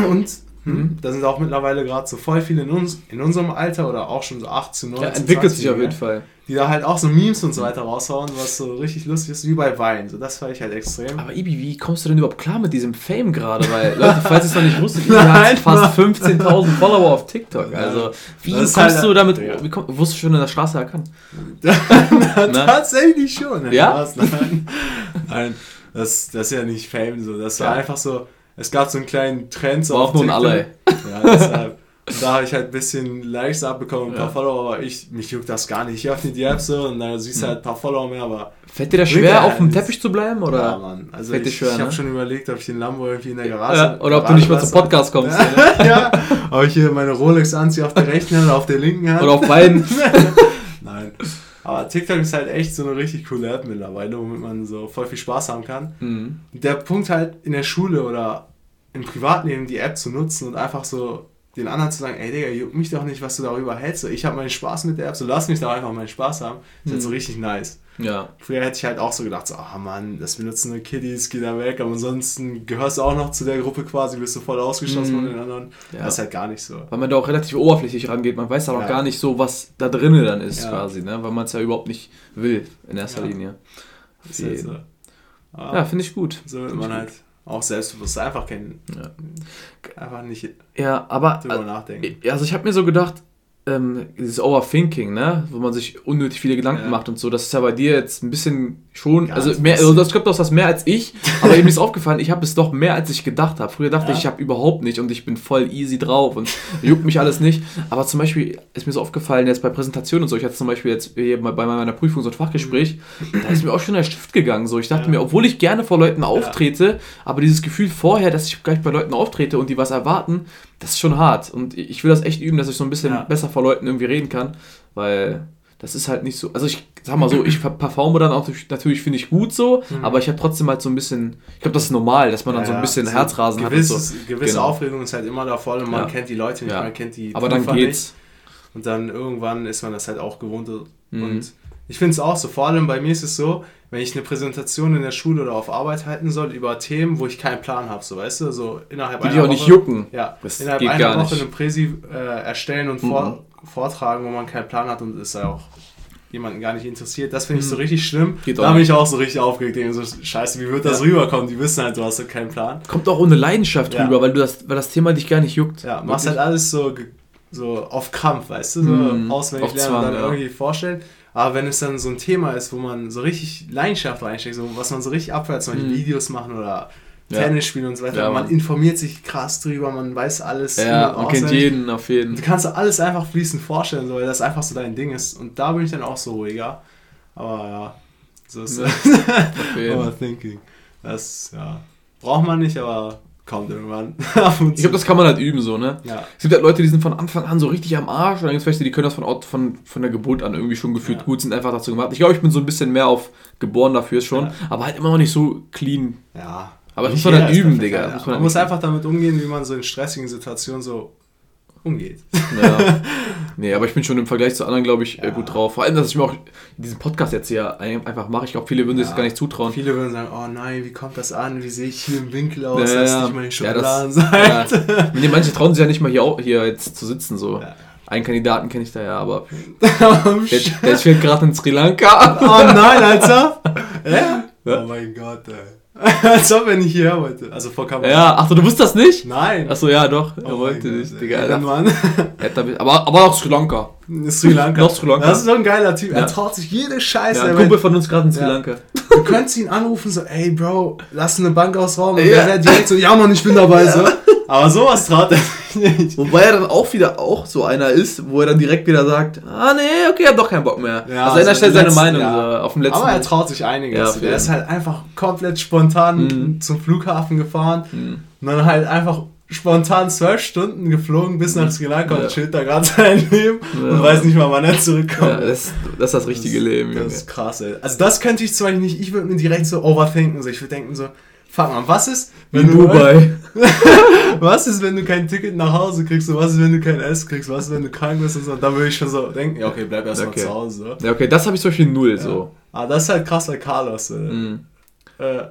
Und Mhm. da sind auch mittlerweile gerade so voll viele in, uns, in unserem Alter oder auch schon so 18, 19, ja entwickelt sich auf 20-Jährige, jeden Fall. Die da halt auch so Memes und so weiter raushauen, was so richtig lustig ist, wie bei Wein. So, das fand ich halt extrem. Aber Ibi, wie kommst du denn überhaupt klar mit diesem Fame gerade? Weil, Leute, falls ihr es noch nicht wusstet, Ibi hat fast 15.000 Follower auf TikTok. Also, wie kommst halt- du damit? Ja. Wie komm, wurdest du schon in der Straße erkannt? Na? Tatsächlich schon. Ja? Nein, nein das, das ist ja nicht Fame so. Das war Ja. einfach so, es gab so einen kleinen Trend so War auf auch nur ein TikTok. Alley. Ja, deshalb. Und da habe ich halt ein bisschen Likes abbekommen, ein paar Ja. Follower, aber ich, mich juckt das gar nicht. Ich öffne die App so und dann siehst du halt ein paar Follower mehr, aber Fällt dir das schwer, auf dem. Teppich zu bleiben? Oder, ja, Mann. Also Fällt ich, schwer, ich habe ne? schon überlegt, ob ich den Lambo irgendwie in der Garage... ja, oder ob du nicht mal zum Podcast kommst. Ja, ja, ob ich hier meine Rolex anziehe auf der rechten Hand oder auf der linken Hand. Oder auf beiden. Aber TikTok ist halt echt so eine richtig coole App mittlerweile, womit man so voll viel Spaß haben kann. Mhm. Der Punkt halt in der Schule oder im Privatleben die App zu nutzen und einfach so den anderen zu sagen, ey Digga, juckt mich doch nicht, was du darüber hältst. Ich habe meinen Spaß mit der App, so lass mich doch einfach meinen Spaß haben. Das ist halt so richtig nice. Ja. Früher hätte ich halt auch so gedacht, so, ah Mann, das benutzen nur Kiddies, geh da weg, aber ansonsten gehörst du auch noch zu der Gruppe quasi, bist du voll ausgeschlossen Mhm. von den anderen. Ja. Das ist halt gar nicht so. Weil man da auch relativ oberflächlich rangeht. Man weiß aber Ja. gar nicht so, was da drinnen dann ist, Ja. quasi, ne? Weil man es ja überhaupt nicht will, in erster. Linie. Das ist halt so. Aber Ja, finde ich gut. so wird man halt auch selbstbewusst einfach kennen. Ja. Einfach nicht Ja, aber drüber nachdenken. äh, also ich habe mir so gedacht, ähm, dieses Overthinking, ne, wo man sich unnötig viele Gedanken Ja. macht und so, das ist ja bei dir jetzt ein bisschen schon, Ganz also mehr, also das kommt aus das mehr als ich, aber mir ist aufgefallen, ich habe es doch mehr als ich gedacht habe. Früher dachte Ja. ich, ich habe überhaupt nicht und ich bin voll easy drauf und juckt mich alles nicht. Aber zum Beispiel ist mir so aufgefallen jetzt bei Präsentationen und so, ich hatte zum Beispiel jetzt hier bei meiner Prüfung so ein Fachgespräch, da ist mir auch schon der Stift gegangen. So, ich dachte Ja. mir, obwohl ich gerne vor Leuten auftrete, aber dieses Gefühl vorher, dass ich gleich bei Leuten auftrete und die was erwarten, das ist schon hart. Und ich will das echt üben, dass ich so ein bisschen Ja. besser vor Leuten irgendwie reden kann, weil das ist halt nicht so. Also ich sag mal so, ich per- performe dann auch natürlich- finde ich gut so, aber ich habe trotzdem halt so ein bisschen, ich glaube, das ist normal, dass man dann so ein bisschen Herzrasen hat und gewisses, so. Gewisse Genau. Aufregung ist halt immer da voll und man Ja. kennt die Leute nicht, Ja. man kennt die Aber dann Prüfer geht's. Nicht. Und dann irgendwann ist man das halt auch gewohnt. Mhm. Und ich finde es auch so, vor allem bei mir ist es so, wenn ich eine Präsentation in der Schule oder auf Arbeit halten soll über Themen, wo ich keinen Plan habe, so weißt du, so innerhalb Die einer dich auch Woche, nicht jucken. Ja, Das innerhalb geht einer gar Woche nicht. eine Präsi äh, erstellen und vor, vortragen, wo man keinen Plan hat und es ja auch jemanden gar nicht interessiert. Das finde ich so richtig schlimm. Mhm. Geht da bin ich auch so richtig aufgeregt. denke so, scheiße, wie wird das Ja. rüberkommen? Die wissen halt, du hast halt keinen Plan. Kommt auch ohne Leidenschaft Ja. drüber, weil du das, weil das Thema dich gar nicht juckt. Ja, machst Wirklich. halt alles so, so auf Krampf, weißt du, so Mhm. auswendig Auf lernen und Zwang, dann ja. irgendwie vorstellen. Aber wenn es dann so ein Thema ist, wo man so richtig Leidenschaft reinsteckt, so was man so richtig abhört, zum Beispiel Mhm. Videos machen oder Ja. Tennis spielen und so weiter, Ja, man informiert sich krass drüber, man weiß alles. Ja, man kennt jeden auf jeden. Du kannst dir alles einfach fließend vorstellen, so, weil das einfach so dein Ding ist. Und da bin ich dann auch so ruhiger. Aber ja, so ist Ja, jeden. Overthinking. Das, ja, braucht man nicht, aber kommt irgendwann. Ich glaube, das kann man halt üben so, ne? ja. Es gibt halt Leute, die sind von Anfang an so richtig am Arsch und dann gibt es welche, die können das von, Ort- von, von der Geburt an irgendwie schon gefühlt Ja. gut, sind einfach dazu gemacht. Ich glaube, ich bin so ein bisschen mehr auf geboren dafür schon, Ja. aber halt immer noch nicht so clean. Ja. Aber das muss man halt üben, perfekt, Digga. man Man, halt muss einfach damit umgehen, wie man so in stressigen Situationen so umgeht. Ja. nee, aber ich bin schon im Vergleich zu anderen, glaube ich, äh, Ja. gut drauf. Vor allem, dass ich mir auch diesen Podcast jetzt hier ein- einfach mache. Ich glaube, viele würden sich das Ja. gar nicht zutrauen. Viele würden sagen, oh nein, wie kommt das an? Wie sehe ich hier im Winkel aus? Ja, das ist ja. nicht meine Ja, das-. Nee, manche trauen sich ja nicht mal hier, hier jetzt zu sitzen. So. Ja. Einen Kandidaten kenne ich da ja, aber oh der, der spielt gerade in Sri Lanka. nein, Alter! Ja? Ja. Oh mein Gott, ey. Als ob er nicht hierher wollte. Also vor Kamera. Ja, ach so, du wusstest das nicht? Nein. Achso, ja, doch. Er Oh wollte mein nicht, Gott, Digga. Er Mann. aber, aber, auch Sri Lanka. Sri Lanka. Noch Sri Lanka. Das ist so ein geiler Typ. Ja. Er traut sich jede Scheiße. Ja, ein Er Kumpel von uns gerade in Sri Ja. Lanka. Du könntest ihn anrufen, so, ey Bro, lass eine Bank ausrauben. Und Ja. der direkt so, ja Mann, ich bin dabei. So. Aber sowas traut er sich nicht. Wobei er dann auch wieder auch so einer ist, wo er dann direkt wieder sagt, ah nee, okay, ich hab doch keinen Bock mehr. Ja, also er so stellt seine Meinung Jahr. so auf dem letzten Aber er traut sich einiges. Ja, Ja, jeden. ist halt einfach komplett spontan Mhm. zum Flughafen gefahren Mhm. und dann halt einfach spontan zwölf Stunden geflogen bis nach Sri Lanka Ja. und chillt da gerade sein Leben Ja. und weiß nicht mal, wann er zurückkommt. Ja, das, das ist das richtige Leben, Junge. Das ist krass, ey. Also das könnte ich zum Beispiel nicht, ich würde mir direkt so overthinken. So. Ich würde denken so, fuck mal, was ist, wenn du, Dubai. was ist, wenn du kein Ticket nach Hause kriegst und was ist, wenn du kein Essen kriegst, was ist, wenn du krank bist und so. Dann würde ich schon so denken, ja okay, bleib erstmal Okay. zu Hause. Ja, okay, das habe ich zum Beispiel null so. Aber das ist halt krass bei Carlos. Ey. Mhm.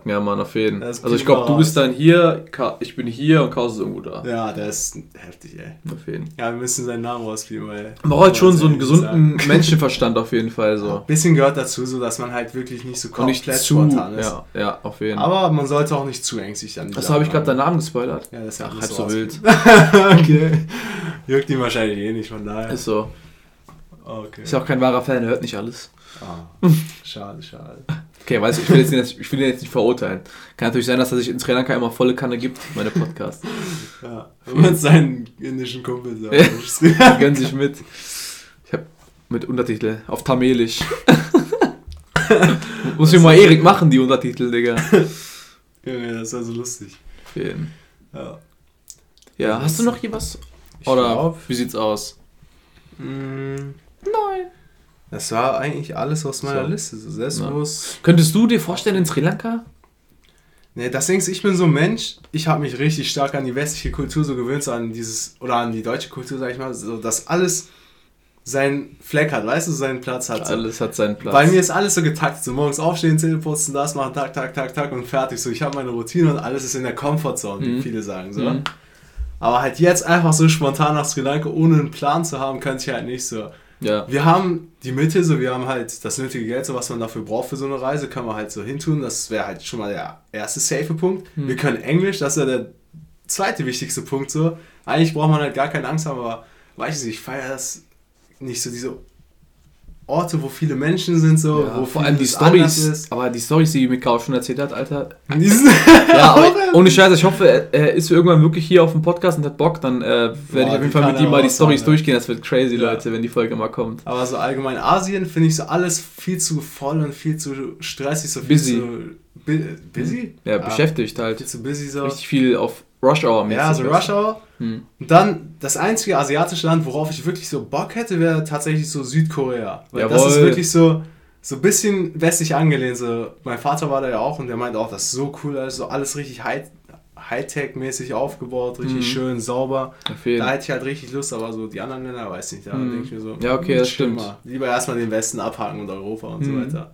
Ja, Mann, auf jeden. Das Also ich glaube, du bist dann hier, ich bin hier und Chaos ist irgendwo da. ja, der ist heftig, ey. Auf jeden. Ja, wir müssen seinen Namen rauskriegen, weil... Man braucht halt schon so einen gesunden Menschenverstand auf jeden Fall sagen. so. Ein bisschen gehört dazu, so dass man halt wirklich nicht so nicht komplett zu. spontan ist. Ja, ja, auf jeden Fall. Aber man sollte auch nicht zu ängstlich dann Achso, habe ich gerade deinen Namen gespoilert? Ja, das ist ja Ach, halb so wild. okay. Juckt ihn wahrscheinlich eh nicht, von daher. Ist so. okay. Ist ja auch kein wahrer Fan, er hört nicht alles. Ah, schade, schade. Okay, weiß ich, ich will, jetzt nicht, ich will ihn jetzt nicht verurteilen. Kann natürlich sein, dass er sich in Sri Lanka immer volle Kanne gibt, meine Podcast. Ja, wenn man seinen indischen Kumpel sagt. Ja. Die gönnen sich mit. Ich hab mit Untertitel auf Tamilisch. Muss ich mal Erik machen, die Untertitel, Digga. Junge, das ist ja so lustig. Jeden. Ja. Ja, hast du noch hier was? Ich Oder glaub- wie sieht's aus? Mm, Nein. Das war eigentlich alles aus meiner So. Liste. So selbstbewusst. Könntest du dir vorstellen in Sri Lanka? Nee, das Ding ist, ich bin so ein Mensch, ich habe mich richtig stark an die westliche Kultur so gewöhnt, so an dieses, oder an die deutsche Kultur, sag ich mal, so, dass alles seinen Fleck hat, weißt du, seinen Platz hat. So. Alles hat seinen Platz. Bei mir ist alles so getaktet, so morgens aufstehen, Zähne putzen, das machen, tak, tak, tak, tak und fertig. So, ich habe meine Routine und alles ist in der Comfortzone, wie Mhm. viele sagen, so. Mhm. Aber halt jetzt einfach so spontan nach Sri Lanka, ohne einen Plan zu haben, könnte ich halt nicht so. Ja. Wir haben die Mitte, so wir haben halt das nötige Geld, so was man dafür braucht für so eine Reise, können wir halt so hintun. Das wäre halt schon mal der erste safe Punkt. Hm. Wir können Englisch, das ist ja der zweite wichtigste Punkt so. Eigentlich braucht man halt gar keine Angst haben, aber weiß ich nicht, ich feiere das nicht so diese Orte, wo viele Menschen sind, so, Ja, wo vor allem die Stories, ist. aber die Stories, die Mikau schon erzählt hat, Alter. Ja, aber ohne Scheiß, ich hoffe, er, ist irgendwann wirklich hier auf dem Podcast und hat Bock, dann äh, werde ich auf jeden Fall mit ihm mal die Stories ja. durchgehen. Das wird crazy, Ja. Leute, wenn die Folge mal kommt. Aber so allgemein Asien finde ich so alles viel zu voll und viel zu stressig, so viel Busy. zu bu busy? Ja, Ah, beschäftigt halt. Viel zu busy so. Richtig viel auf Rush Hour mäßig. Ja, so weißt Rush. Hour. Hm. Und dann das einzige asiatische Land, worauf ich wirklich so Bock hätte, wäre tatsächlich so Südkorea. Weil das Jawohl. ist wirklich so, so ein bisschen westlich angelehnt. So, mein Vater war da ja auch und der meint auch, das ist so cool, also alles richtig High- Hightech-mäßig aufgebaut, richtig Mhm. schön, sauber. Da hätte ich halt richtig Lust, aber so die anderen Länder, weiß nicht, da Mhm. denke ich mir so, Ja, okay, hm, das stimmt. mal. Lieber erstmal den Westen abhaken und Europa und so Mhm. weiter.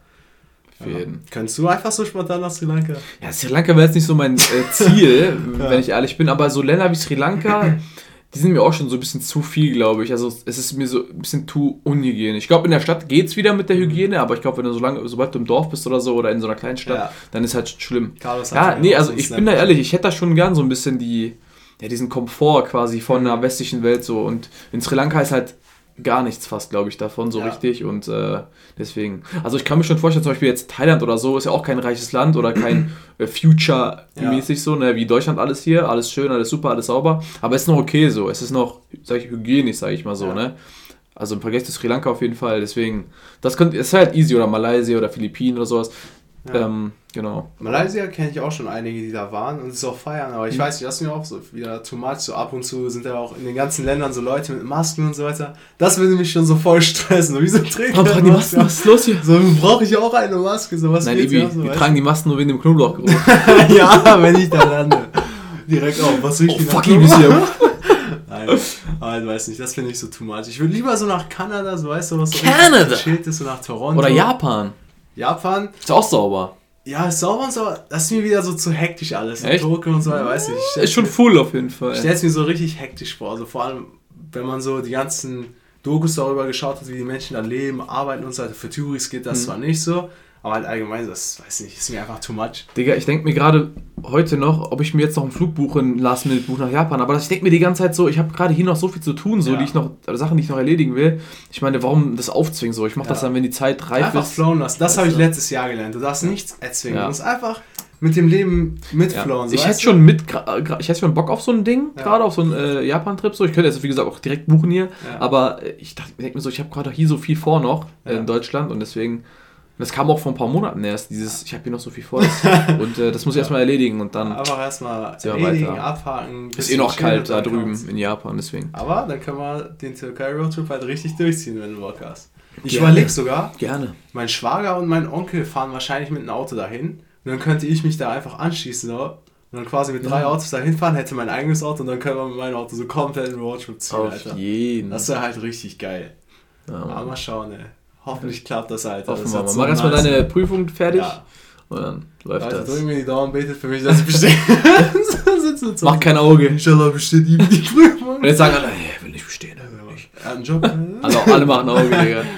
Auf jeden. Könntest du einfach so spontan nach Sri Lanka? Ja, Sri Lanka wäre jetzt nicht so mein äh, Ziel, wenn ich ehrlich bin, aber so Länder wie Sri Lanka, die sind mir auch schon so ein bisschen zu viel, glaube ich. Also es ist mir so ein bisschen zu unhygienisch. Ich glaube, in der Stadt geht's wieder mit der Hygiene, aber ich glaube, wenn du so lange, sobald du im Dorf bist oder so oder in so einer kleinen Stadt, Ja. dann ist halt schlimm. Carlos hat Ja, nee, also ich bin da ehrlich, ich hätte da schon gern so ein bisschen die, ja, diesen Komfort quasi von der westlichen Welt so. Und in Sri Lanka ist halt gar nichts fast, glaube ich, davon so Ja. richtig. Und äh, deswegen, also ich kann mir schon vorstellen, zum Beispiel jetzt Thailand oder so, ist ja auch kein reiches Land oder kein äh, Future-mäßig so, ne, wie Deutschland alles hier, alles schön, alles super, alles sauber. Aber es ist noch okay so, es ist noch, sag ich, hygienisch, sage ich mal so, Ja. ne. Also im Vergleich zu Sri Lanka auf jeden Fall, deswegen, das könnte, ist halt easy oder Malaysia oder Philippinen oder sowas. Ja. Ähm, genau. Malaysia kenne ich auch schon einige, die da waren und es auch feiern, aber ich Mhm. weiß nicht, das ist mir auch so wieder too much, so ab und zu sind da auch in den ganzen Ländern so Leute mit Masken und so weiter. Das würde mich schon so voll stressen. Wieso trägt tragen die Maske? Masken? Was ist los hier? So brauche ich auch eine Maske, so was Nein, Ibi, ja, so, die weißt tragen die Masken nur wegen dem Knoblauchgeruch. du? ja, wenn ich da lande. Direkt auf, was will ich Oh, denn fuck, da Ibi ist hier. Nein, aber ich weiß nicht, das finde ich so too much. Ich würde lieber so nach Kanada, so weißt du, was so Kanada? ist, so nach Toronto. Oder Japan. Japan, Ist auch sauber. Ja, sauber und so, aber das ist mir wieder so zu hektisch alles. Echt? Tokio und so, weiß. Ich stell- Ist schon full auf jeden Fall. Ich stelle es mir so richtig hektisch vor. Also vor allem, wenn man so die ganzen Dokus darüber geschaut hat, wie die Menschen da leben, arbeiten und so weiter. Für Touris geht das Mhm. zwar nicht so, aber halt allgemein, das weiß nicht, ist mir einfach too much. Digga, ich denke mir gerade heute noch, ob ich mir jetzt noch einen Flug buche, einen Last-Minute-Buch nach Japan. Aber ich denke mir die ganze Zeit so, ich habe gerade hier noch so viel zu tun, so Ja. die ich noch, Sachen, die ich noch erledigen will. Ich meine, warum das aufzwingen so? Ich mache das Ja. dann, wenn die Zeit reif einfach ist. flowen lassen. Das habe ich letztes Jahr gelernt. Du darfst nichts erzwingen. Du musst einfach mit dem Leben mitflowen. Ja. So, ich hätte schon mit, ich hätte schon Bock auf so ein Ding, Ja. gerade auf so einen äh, Japan-Trip. So, ich könnte jetzt wie gesagt auch direkt buchen hier, Ja. aber äh, ich dachte, denke mir so, ich habe gerade hier so viel vor noch äh, in Deutschland und deswegen. Das kam auch vor ein paar Monaten erst, dieses, ich habe hier noch so viel vor. und äh, das muss ich erstmal erledigen und dann Einfach erstmal erledigen, weiter. abhaken. ist eh noch kalt da drüben in Japan, deswegen. Aber dann können wir den Türkei-Roadtrip halt richtig durchziehen, wenn du Bock hast. Ich überlege sogar, Gerne. mein Schwager und mein Onkel fahren wahrscheinlich mit einem Auto dahin. Und dann könnte ich mich da einfach anschließen, oder? Und dann quasi mit drei Ja. Autos dahin fahren, hätte mein eigenes Auto und dann können wir mit meinem Auto so komplett einen Roadtrip ziehen, Auf Alter. jeden. Das wäre halt richtig geil. ja, Aber mal schauen, ey. Hoffentlich klappt das, Alter. Hoffen das wir mal. so Mach erstmal nice. deine Prüfung fertig Ja. und dann läuft Leute, das. drücken mir die Daumen, betet für mich, dass ich bestehe. Mach kein Auge. Inshallah besteht ihm die Prüfung. Und jetzt sagen alle, ey, will nicht bestehen, er will nicht. Einen Job. Also alle machen Auge, Digga.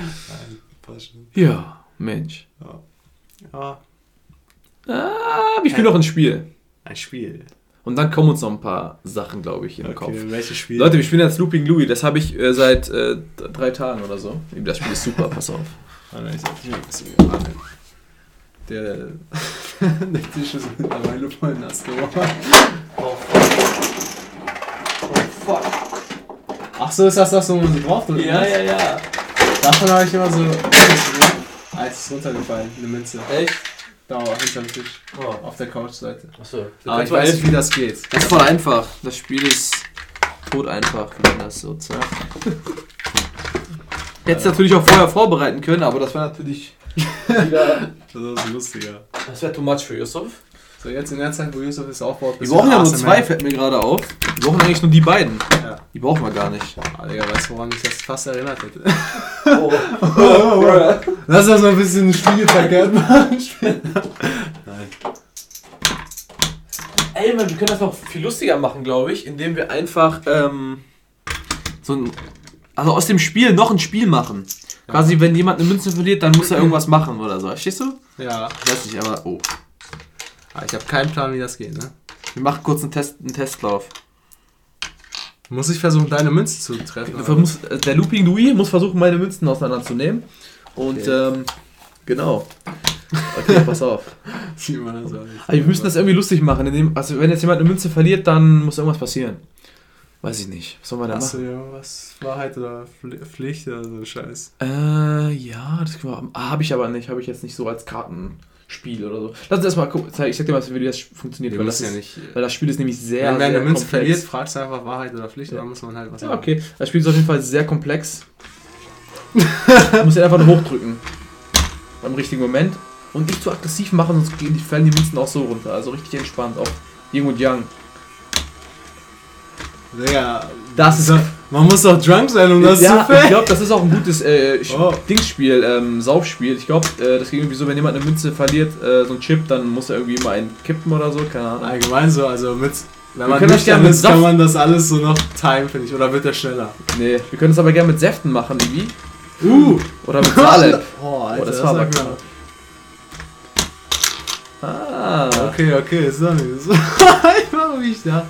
Ja, Mensch. Ja, Ah, wir spielen noch ein Spiel. ein Spiel. Und dann kommen uns noch ein paar Sachen, glaube ich, in den Kopf. Okay, welches Spiel? Leute, wir spielen jetzt Looping Louis. Das habe ich äh, seit äh, drei Tagen oder so. Das Spiel ist super, pass auf. Annehmen. Der, der Tisch ist mittlerweile voll nass geworden. Oh fuck. Oh fuck. Ach so, ist das das, wo man so drauf drückt? ne? ja. Davon habe ich immer so. Ah, es ist runtergefallen, eine Münze. Echt? Da hinterm Tisch. Oh. Auf der Couchseite. Achso. Aber ich weiß nicht, wie das geht. Das ist voll einfach. Das Spiel ist tot einfach, wie man das so sagt. Hättest du natürlich auch vorher vorbereiten können, aber das wäre natürlich wieder. Das ist lustiger. Das wäre too much für Yusuf. So, jetzt in der Zeit, wo Yusuf es aufbaut. Wir brauchen ja nur zwei, fällt mir gerade auf. Wir brauchen eigentlich nur die beiden. Ja. Die brauchen wir gar nicht. Ah, Digga, weißt du, woran mich das fast erinnert hätte? Oh. Lass das mal ein bisschen spiegelverkehrt machen. Nein. Ey, man, wir können das noch viel lustiger machen, glaube ich, indem wir einfach ähm, so ein. Also aus dem Spiel noch ein Spiel machen. Quasi, wenn jemand eine Münze verliert, dann muss er irgendwas machen oder so. Verstehst du? Ja. Ich weiß nicht, aber. Oh. Ah, Ich habe keinen Plan, wie das geht, ne? Wir machen kurz einen, Test, einen Testlauf. Muss ich versuchen, deine Münze zu treffen? Du äh, der Looping Louis muss versuchen, meine Münzen auseinanderzunehmen. Und Okay. ähm, genau. Okay, pass auf. Wie man das. Aber wir müssen das irgendwie lustig machen. Indem, also wenn jetzt jemand eine Münze verliert, dann muss irgendwas passieren. Weiß ich nicht. Was soll man da Hast du machen? irgendwas Wahrheit oder Pfli- Pflicht oder so Scheiß? Äh, ja, das ah, habe ich aber nicht. Habe ich jetzt nicht so als Kartenspiel oder so. Lass uns erstmal gucken. Ich sag dir mal, wie das funktioniert. Wir weil, das ja ist, nicht. weil das Spiel ist nämlich sehr, Wenn sehr eine Münze komplex. verliert, fragst du einfach Wahrheit oder Pflicht, Ja. dann muss man halt was Ja, sagen. okay. Das Spiel ist auf jeden Fall sehr komplex. du musst ihn einfach nur hochdrücken. Beim richtigen Moment. Und nicht zu aggressiv machen, sonst fallen die Münzen auch so runter. Also richtig entspannt. Auch Yin und Yang. Digga, Das ist. Man muss doch drunk sein, um das ja, zu ich fällen. glaube, das ist auch ein gutes äh, Oh. Dingsspiel, ähm, Saufspiel. Ich glaube, äh, das geht irgendwie so, wenn jemand eine Münze verliert, äh, so ein Chip, dann muss er irgendwie immer einen kippen oder so, keine Ahnung. Allgemein so, also mit. Wenn Wir man das nüchtern gerne ist, kann man das alles so noch timen, finde ich. Oder wird der schneller? Nee, wir können es aber gerne mit Säften machen, irgendwie. Uh! Oder mit Salep. Oh, Alter, das war aber klar. Ah. Okay, okay, ist doch nicht so. ich war wie ich dachte.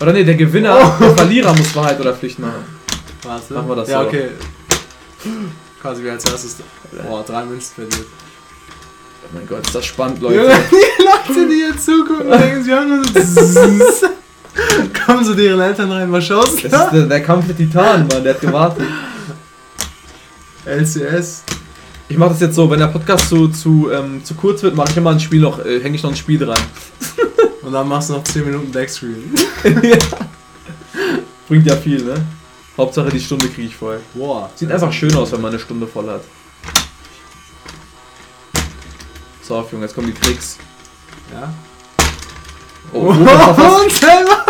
Oder nee, der Gewinner, der Verlierer muss Wahrheit oder Pflicht machen. Warte. Machen wir das Ja, so. okay. Quasi wie als erstes. Boah, drei Münzen verliert. Oh mein Gott, ist das spannend, Junge, Leute. die Leute, die hier zugucken, denken sich auch nur so. Kommen so deren Eltern rein, mal schaust Das ist der, der Kampf mit Titanen, Mann, der hat gewartet. LCS. Ich mache das jetzt so, wenn der Podcast zu, zu, ähm, zu kurz wird, mache ich immer ein Spiel noch, äh, hänge ich noch ein Spiel dran. Und dann machst du noch 10 Minuten Backscreen. Bringt ja viel, ne? Hauptsache die Stunde kriege ich voll. Boah. Sieht einfach schön aus, wenn man eine Stunde voll hat. So, auf, Junge, jetzt kommen die Tricks. Ja. Oh, oh, fast- und selber.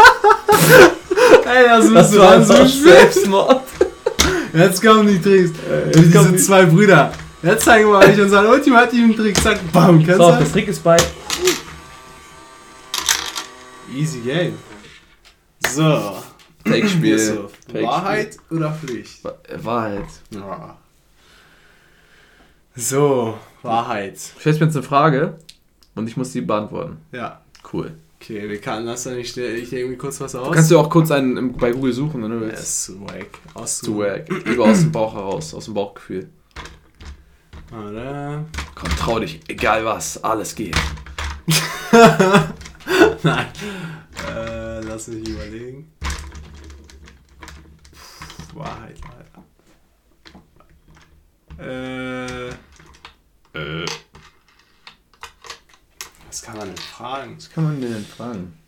Ey, das dann so spielen. Selbstmord. Jetzt kommen die Tricks. jetzt Diese kommen die- zwei Brüder. Jetzt zeigen wir euch unseren ultimativen Trick. Zack, bam. Kennst So, du? das Trick ist bei. Easy Game. So. Fake-Spiel. Yusuf, Fake-Spiel. Wahrheit oder Pflicht? Wa- Wahrheit. Ja. So, Wahrheit. Du stellst mir jetzt eine Frage und ich muss die beantworten. Ja. Cool. Okay, wir kann das dann nicht. Ich irgendwie kurz was aus. Du kannst du auch kurz einen bei Google suchen, wenn du willst. ist zu wack. Aus Zu wack. Lieber aus dem Bauch heraus, aus dem Bauchgefühl. Oder? Komm, trau dich, egal was, alles geht. Nein. Äh, lass mich überlegen. Wahrheit, Wahrheit. Äh. Äh. Was kann man denn fragen? Was kann man denn fragen?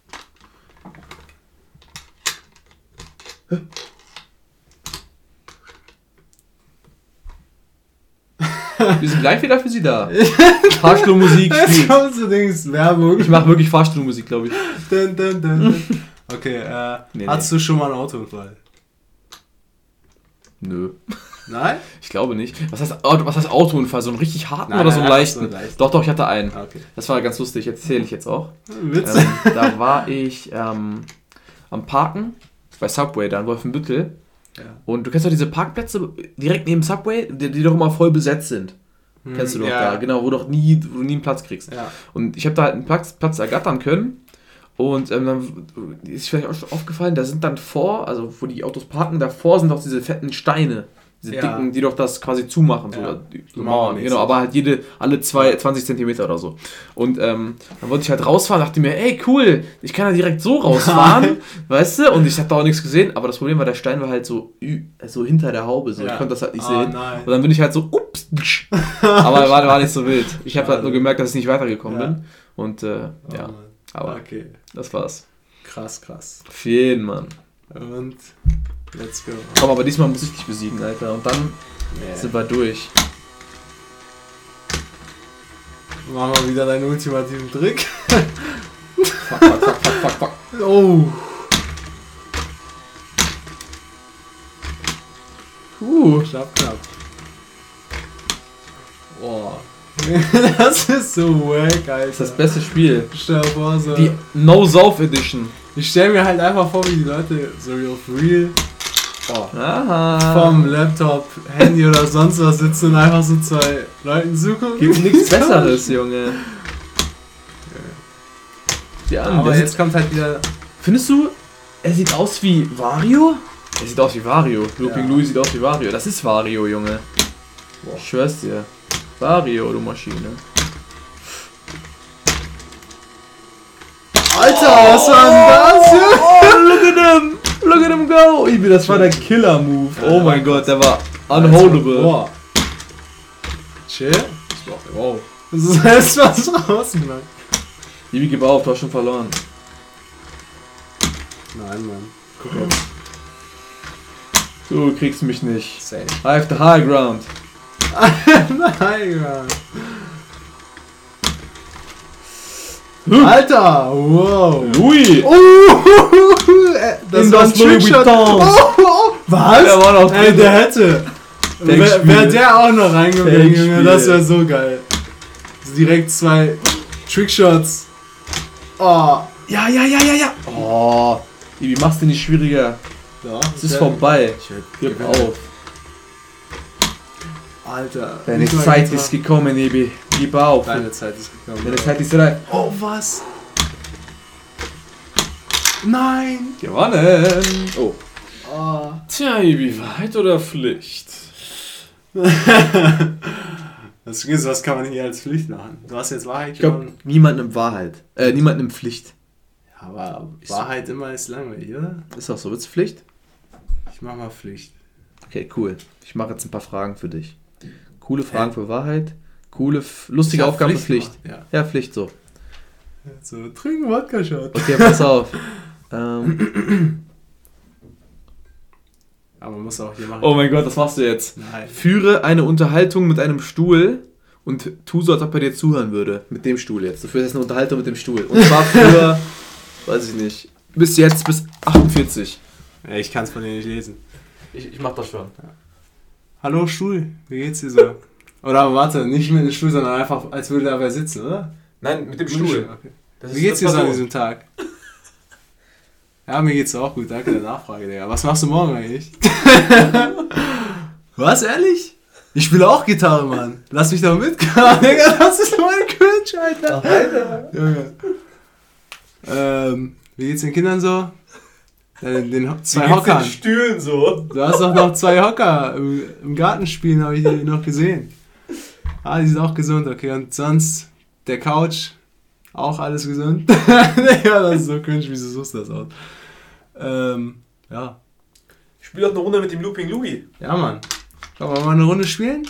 Wir sind gleich wieder für Sie da. Fahrstuhlmusik Jetzt spielt. kommt so Dings Werbung. Ich mache wirklich Fahrstuhlmusik, glaube ich. Dun, dun, dun, dun. Okay, äh, Nee, hattest du schon mal einen Autounfall? Nö. Nein? Ich glaube nicht. Was heißt, Auto, was heißt Autounfall? So einen richtig harten Nein, oder so einen nein, leichten? so leichten. Doch, doch, ich hatte einen. Okay. Das war ganz lustig, erzähle ich jetzt auch. Witz. ähm, da war ich ähm, am Parken bei Subway, da in Wolfenbüttel. Ja. Und du kennst doch diese Parkplätze direkt neben Subway, die, die doch immer voll besetzt sind. Kennst du doch Hm, ja. da, genau, wo, doch nie, wo du nie einen Platz kriegst. Ja. Und ich habe da halt einen Platz, Platz ergattern können. Und ähm, dann ist vielleicht auch schon aufgefallen, da sind dann vor, also wo die Autos parken, davor sind doch diese fetten Steine. Diese Ja. dicken, die doch das quasi zumachen. So, Ja. die So Mauern, genau, aber halt jede, alle zwei, 20 Zentimeter oder so. Und ähm, dann wollte ich halt rausfahren, dachte mir, ey cool, ich kann ja direkt so rausfahren, weißt du? Und ich habe da auch nichts gesehen, aber das Problem war, der Stein war halt so, so hinter der Haube, so Ja. ich konnte das halt nicht Ah, sehen. nein. Und dann bin ich halt so, ups, aber war, war nicht so wild. Ich habe halt nur gemerkt, dass ich nicht weitergekommen bin. Und äh, Oh, ja, aber Okay. das war's. Krass, krass. Auf jeden, Mann. Und let's go. Komm, aber diesmal muss ich dich besiegen, Alter. Und dann Nee. Sind wir durch. Mach mal wieder deinen ultimativen Trick. Fuck, fuck, fuck, fuck, fuck, fuck. Oh. Uh. Knapp, knapp. Boah. das ist so wack, Alter. Das ist das beste Spiel. Stell dir vor, so. Die No Sauf Edition. ich stell mir halt einfach vor, wie die Leute so real real oh, vom Laptop, Handy oder sonst was sitzen und einfach so zwei Leuten zugucken. Gibt nichts Besseres, Junge. Ja, Aber jetzt kommt halt wieder. Findest du, er sieht aus wie Wario? Er sieht aus wie Wario. Looping Ja. Louis sieht aus wie Wario. Das ist Wario, Junge. Boah. Ich schwör's dir. Wario, du Maschine. Alter, was war denn das hier? Oh, look at him! Look at him go! Ibi, das war der Killer-Move. Oh mein Gott, der war unholdable. Boah. Chill. Wow. Das ist was draußen, Mann. Ibi, gib auf, du hast schon verloren. Nein, Mann. Guck jetzt. Du kriegst mich nicht. Safe. I have the high ground. Nein, Mann. Alter, wow. Louis! Oh, das In war ein das Louis Trickshot. Vuitton. Oh, oh, was? Der war noch Ey, drin. der hätte. Wäre der auch noch reingegangen, Junge, das wäre so geil. Direkt zwei Trickshots. Oh. Ja, ja, ja, ja, ja. Oh, Ibi, machst du nicht schwieriger. Ja, Es ist vorbei. Ich Gib auf. Alter. Deine Zeit ist gekommen, Ibi. Gib auf. Deine Zeit ist gekommen. Deine Zeit ist reif. Oh, was? Nein. Gewonnen. Oh. Oh. Tja, Ibi, Wahrheit oder Pflicht? Das ist, was kann man hier als Pflicht machen? Du hast jetzt Wahrheit Ich glaube, niemand nimmt Wahrheit. Äh, niemand nimmt Pflicht. Aber Wahrheit immer ist langweilig, oder? Ist auch so. Wird's Pflicht? Ich mach mal Pflicht. Okay, cool. Ich mache jetzt ein paar Fragen für dich. Coole Fragen für Wahrheit. Coole, lustige Aufgaben für Pflicht. gemacht, Ja, Pflicht so. Ja. So, trinken Wodka-Shot. Okay, pass auf. ähm, Aber man muss auch hier machen. oh mein Gott, was machst du jetzt? Nein. Führe eine Unterhaltung mit einem Stuhl und tu so, als ob er dir zuhören würde. Mit dem Stuhl jetzt. Du führst jetzt eine Unterhaltung mit dem Stuhl. Und zwar für, weiß ich nicht, bis jetzt, bis 48. Ja, ich kann es von dir nicht lesen. Ich, ich mach das schon. Hallo Stuhl, wie geht's dir so? Oder warte, nicht mit dem Stuhl, sondern einfach, als würde da wer sitzen, oder? Nein, mit dem Okay. Wie geht's dir so an diesem Tag? Ja, mir geht's auch gut, danke der Nachfrage, Digga. Was machst du morgen eigentlich? Was, ehrlich? Ich spiele auch Gitarre, Mann. Lass mich doch mitkommen, Digga. Das ist voll cringe, Alter. Alter. Junge. Ähm, wie geht's den Kindern so? Äh, den Ho- zwei Hockern. Stühlen so. Du hast doch noch zwei Hocker im, im Garten spielen, habe ich die noch gesehen. Ah, die sind auch gesund, okay. Und sonst der Couch, auch alles gesund. ja, das ist so cringe, wieso suchst du das aus? Ähm, ja. Ich spiele auch eine Runde mit dem Looping Louis. Ja, Mann. Wollen wir mal eine Runde spielen?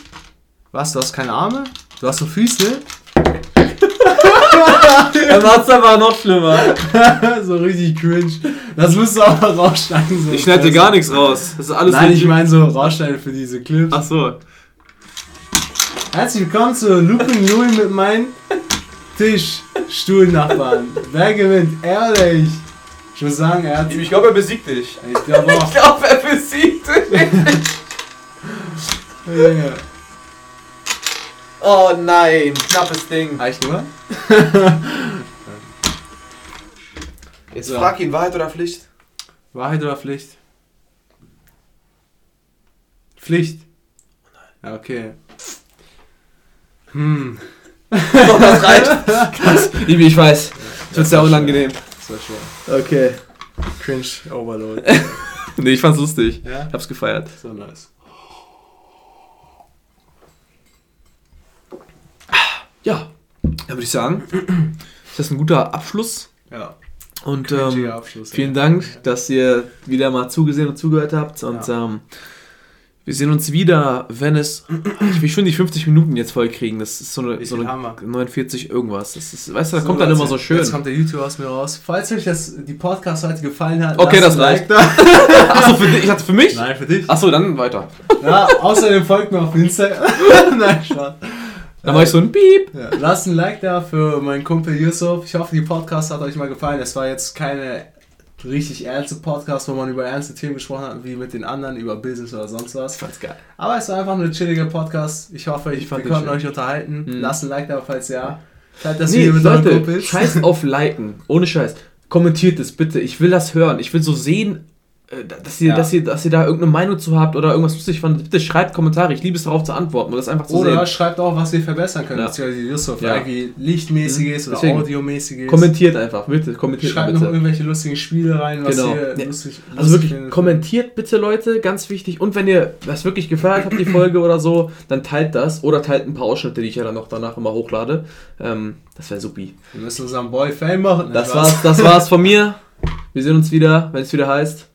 Was, du hast keine Arme? Du hast so Füße? Dann macht's aber noch schlimmer. so richtig cringe. Das musst du aber rausschneiden. So Ich schneide dir gar nichts raus. Das ist alles Nein, ich meine so rausschneiden für diese Clips. Ach so. Herzlich willkommen zu Looping Louis mit meinen Tischstuhlnachbarn. Wer gewinnt? Oder ich? Muss sagen, er hat. Ich glaube, er besiegt dich. Ich glaube auch. glaube, er besiegt dich. Ja, ja. Oh nein, knappes Ding. Reicht nur? Jetzt So. frag ihn, Wahrheit oder Pflicht? Wahrheit oder Pflicht? Pflicht. Ja, okay. Hm, Doch, das reicht. Krass. Ibi, ich weiß. Das wird sehr unangenehm. das war schwer. Okay. Cringe Overload. Nee, ich fand's lustig. Ja? Ich hab's gefeiert. So nice. Ja, dann würde ich sagen, ist das ein guter Abschluss. Ja. Und ähm, Abschluss. vielen ja. Dank, dass ihr wieder mal zugesehen und zugehört habt. Und ähm, Wir sehen uns wieder, wenn es. Ich will schon die 50 Minuten jetzt voll kriegen. Das ist so eine, so eine haben wir? 49 irgendwas. Das ist, weißt du, da So, kommt dann immer so schön. Jetzt kommt der YouTube aus mir raus. Falls euch das, die Podcast heute gefallen hat, Okay, das reicht. Like. Achso, für dich. Ich dachte für mich? Nein, für dich. Achso, dann weiter. Ja, außerdem folgt mir auf Instagram. Nein, Spaß. Dann mach ich so ein Piep. Ja, lasst ein Like da für meinen Kumpel Yusuf. Ich hoffe, die Podcast hat euch mal gefallen. Es war jetzt keine richtig ernste Podcast, wo man über ernste Themen gesprochen hat, wie mit den anderen, über Business oder sonst was. fand's geil. Aber es war einfach nur ein chilliger Podcast. Ich hoffe, ich, Ich wir konnten euch unterhalten. Mhm. Lasst ein Like da, falls ja. Teilt das Nee, Video mit euren Leute, Kumpels. scheiß auf Liken. Ohne Scheiß. Kommentiert es bitte. Ich will das hören. Ich will so sehen, dass ihr, Ja. dass ihr, dass ihr da irgendeine Meinung zu habt oder irgendwas lustig fandet. Bitte schreibt Kommentare. Ich liebe es darauf zu antworten und das einfach zu Oder sehen. schreibt auch, was wir verbessern können, Ja. beziehungsweise Yusuf, Ja. irgendwie Lichtmäßiges Mhm. oder. Audiomäßiges. Kommentiert einfach, bitte. Kommentiert Schreibt mal noch bitte. irgendwelche lustigen Spiele rein, was Genau. ihr Ja. lustig Also lustig wirklich, findet. kommentiert bitte Leute, ganz wichtig. Und wenn ihr das wirklich gefeiert habt, die Folge oder so, dann teilt das. Oder teilt ein paar Ausschnitte, die ich ja dann noch danach immer hochlade. Ähm, das wäre supi. Wir müssen unseren Boy Fame machen. Das Nein, war's, das war's von mir. Wir sehen uns wieder, wenn es wieder heißt.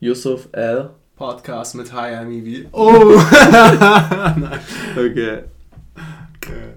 Yusuf L. Podcast mit Hi, I'm Evie. Oh! Nein. Okay. okay.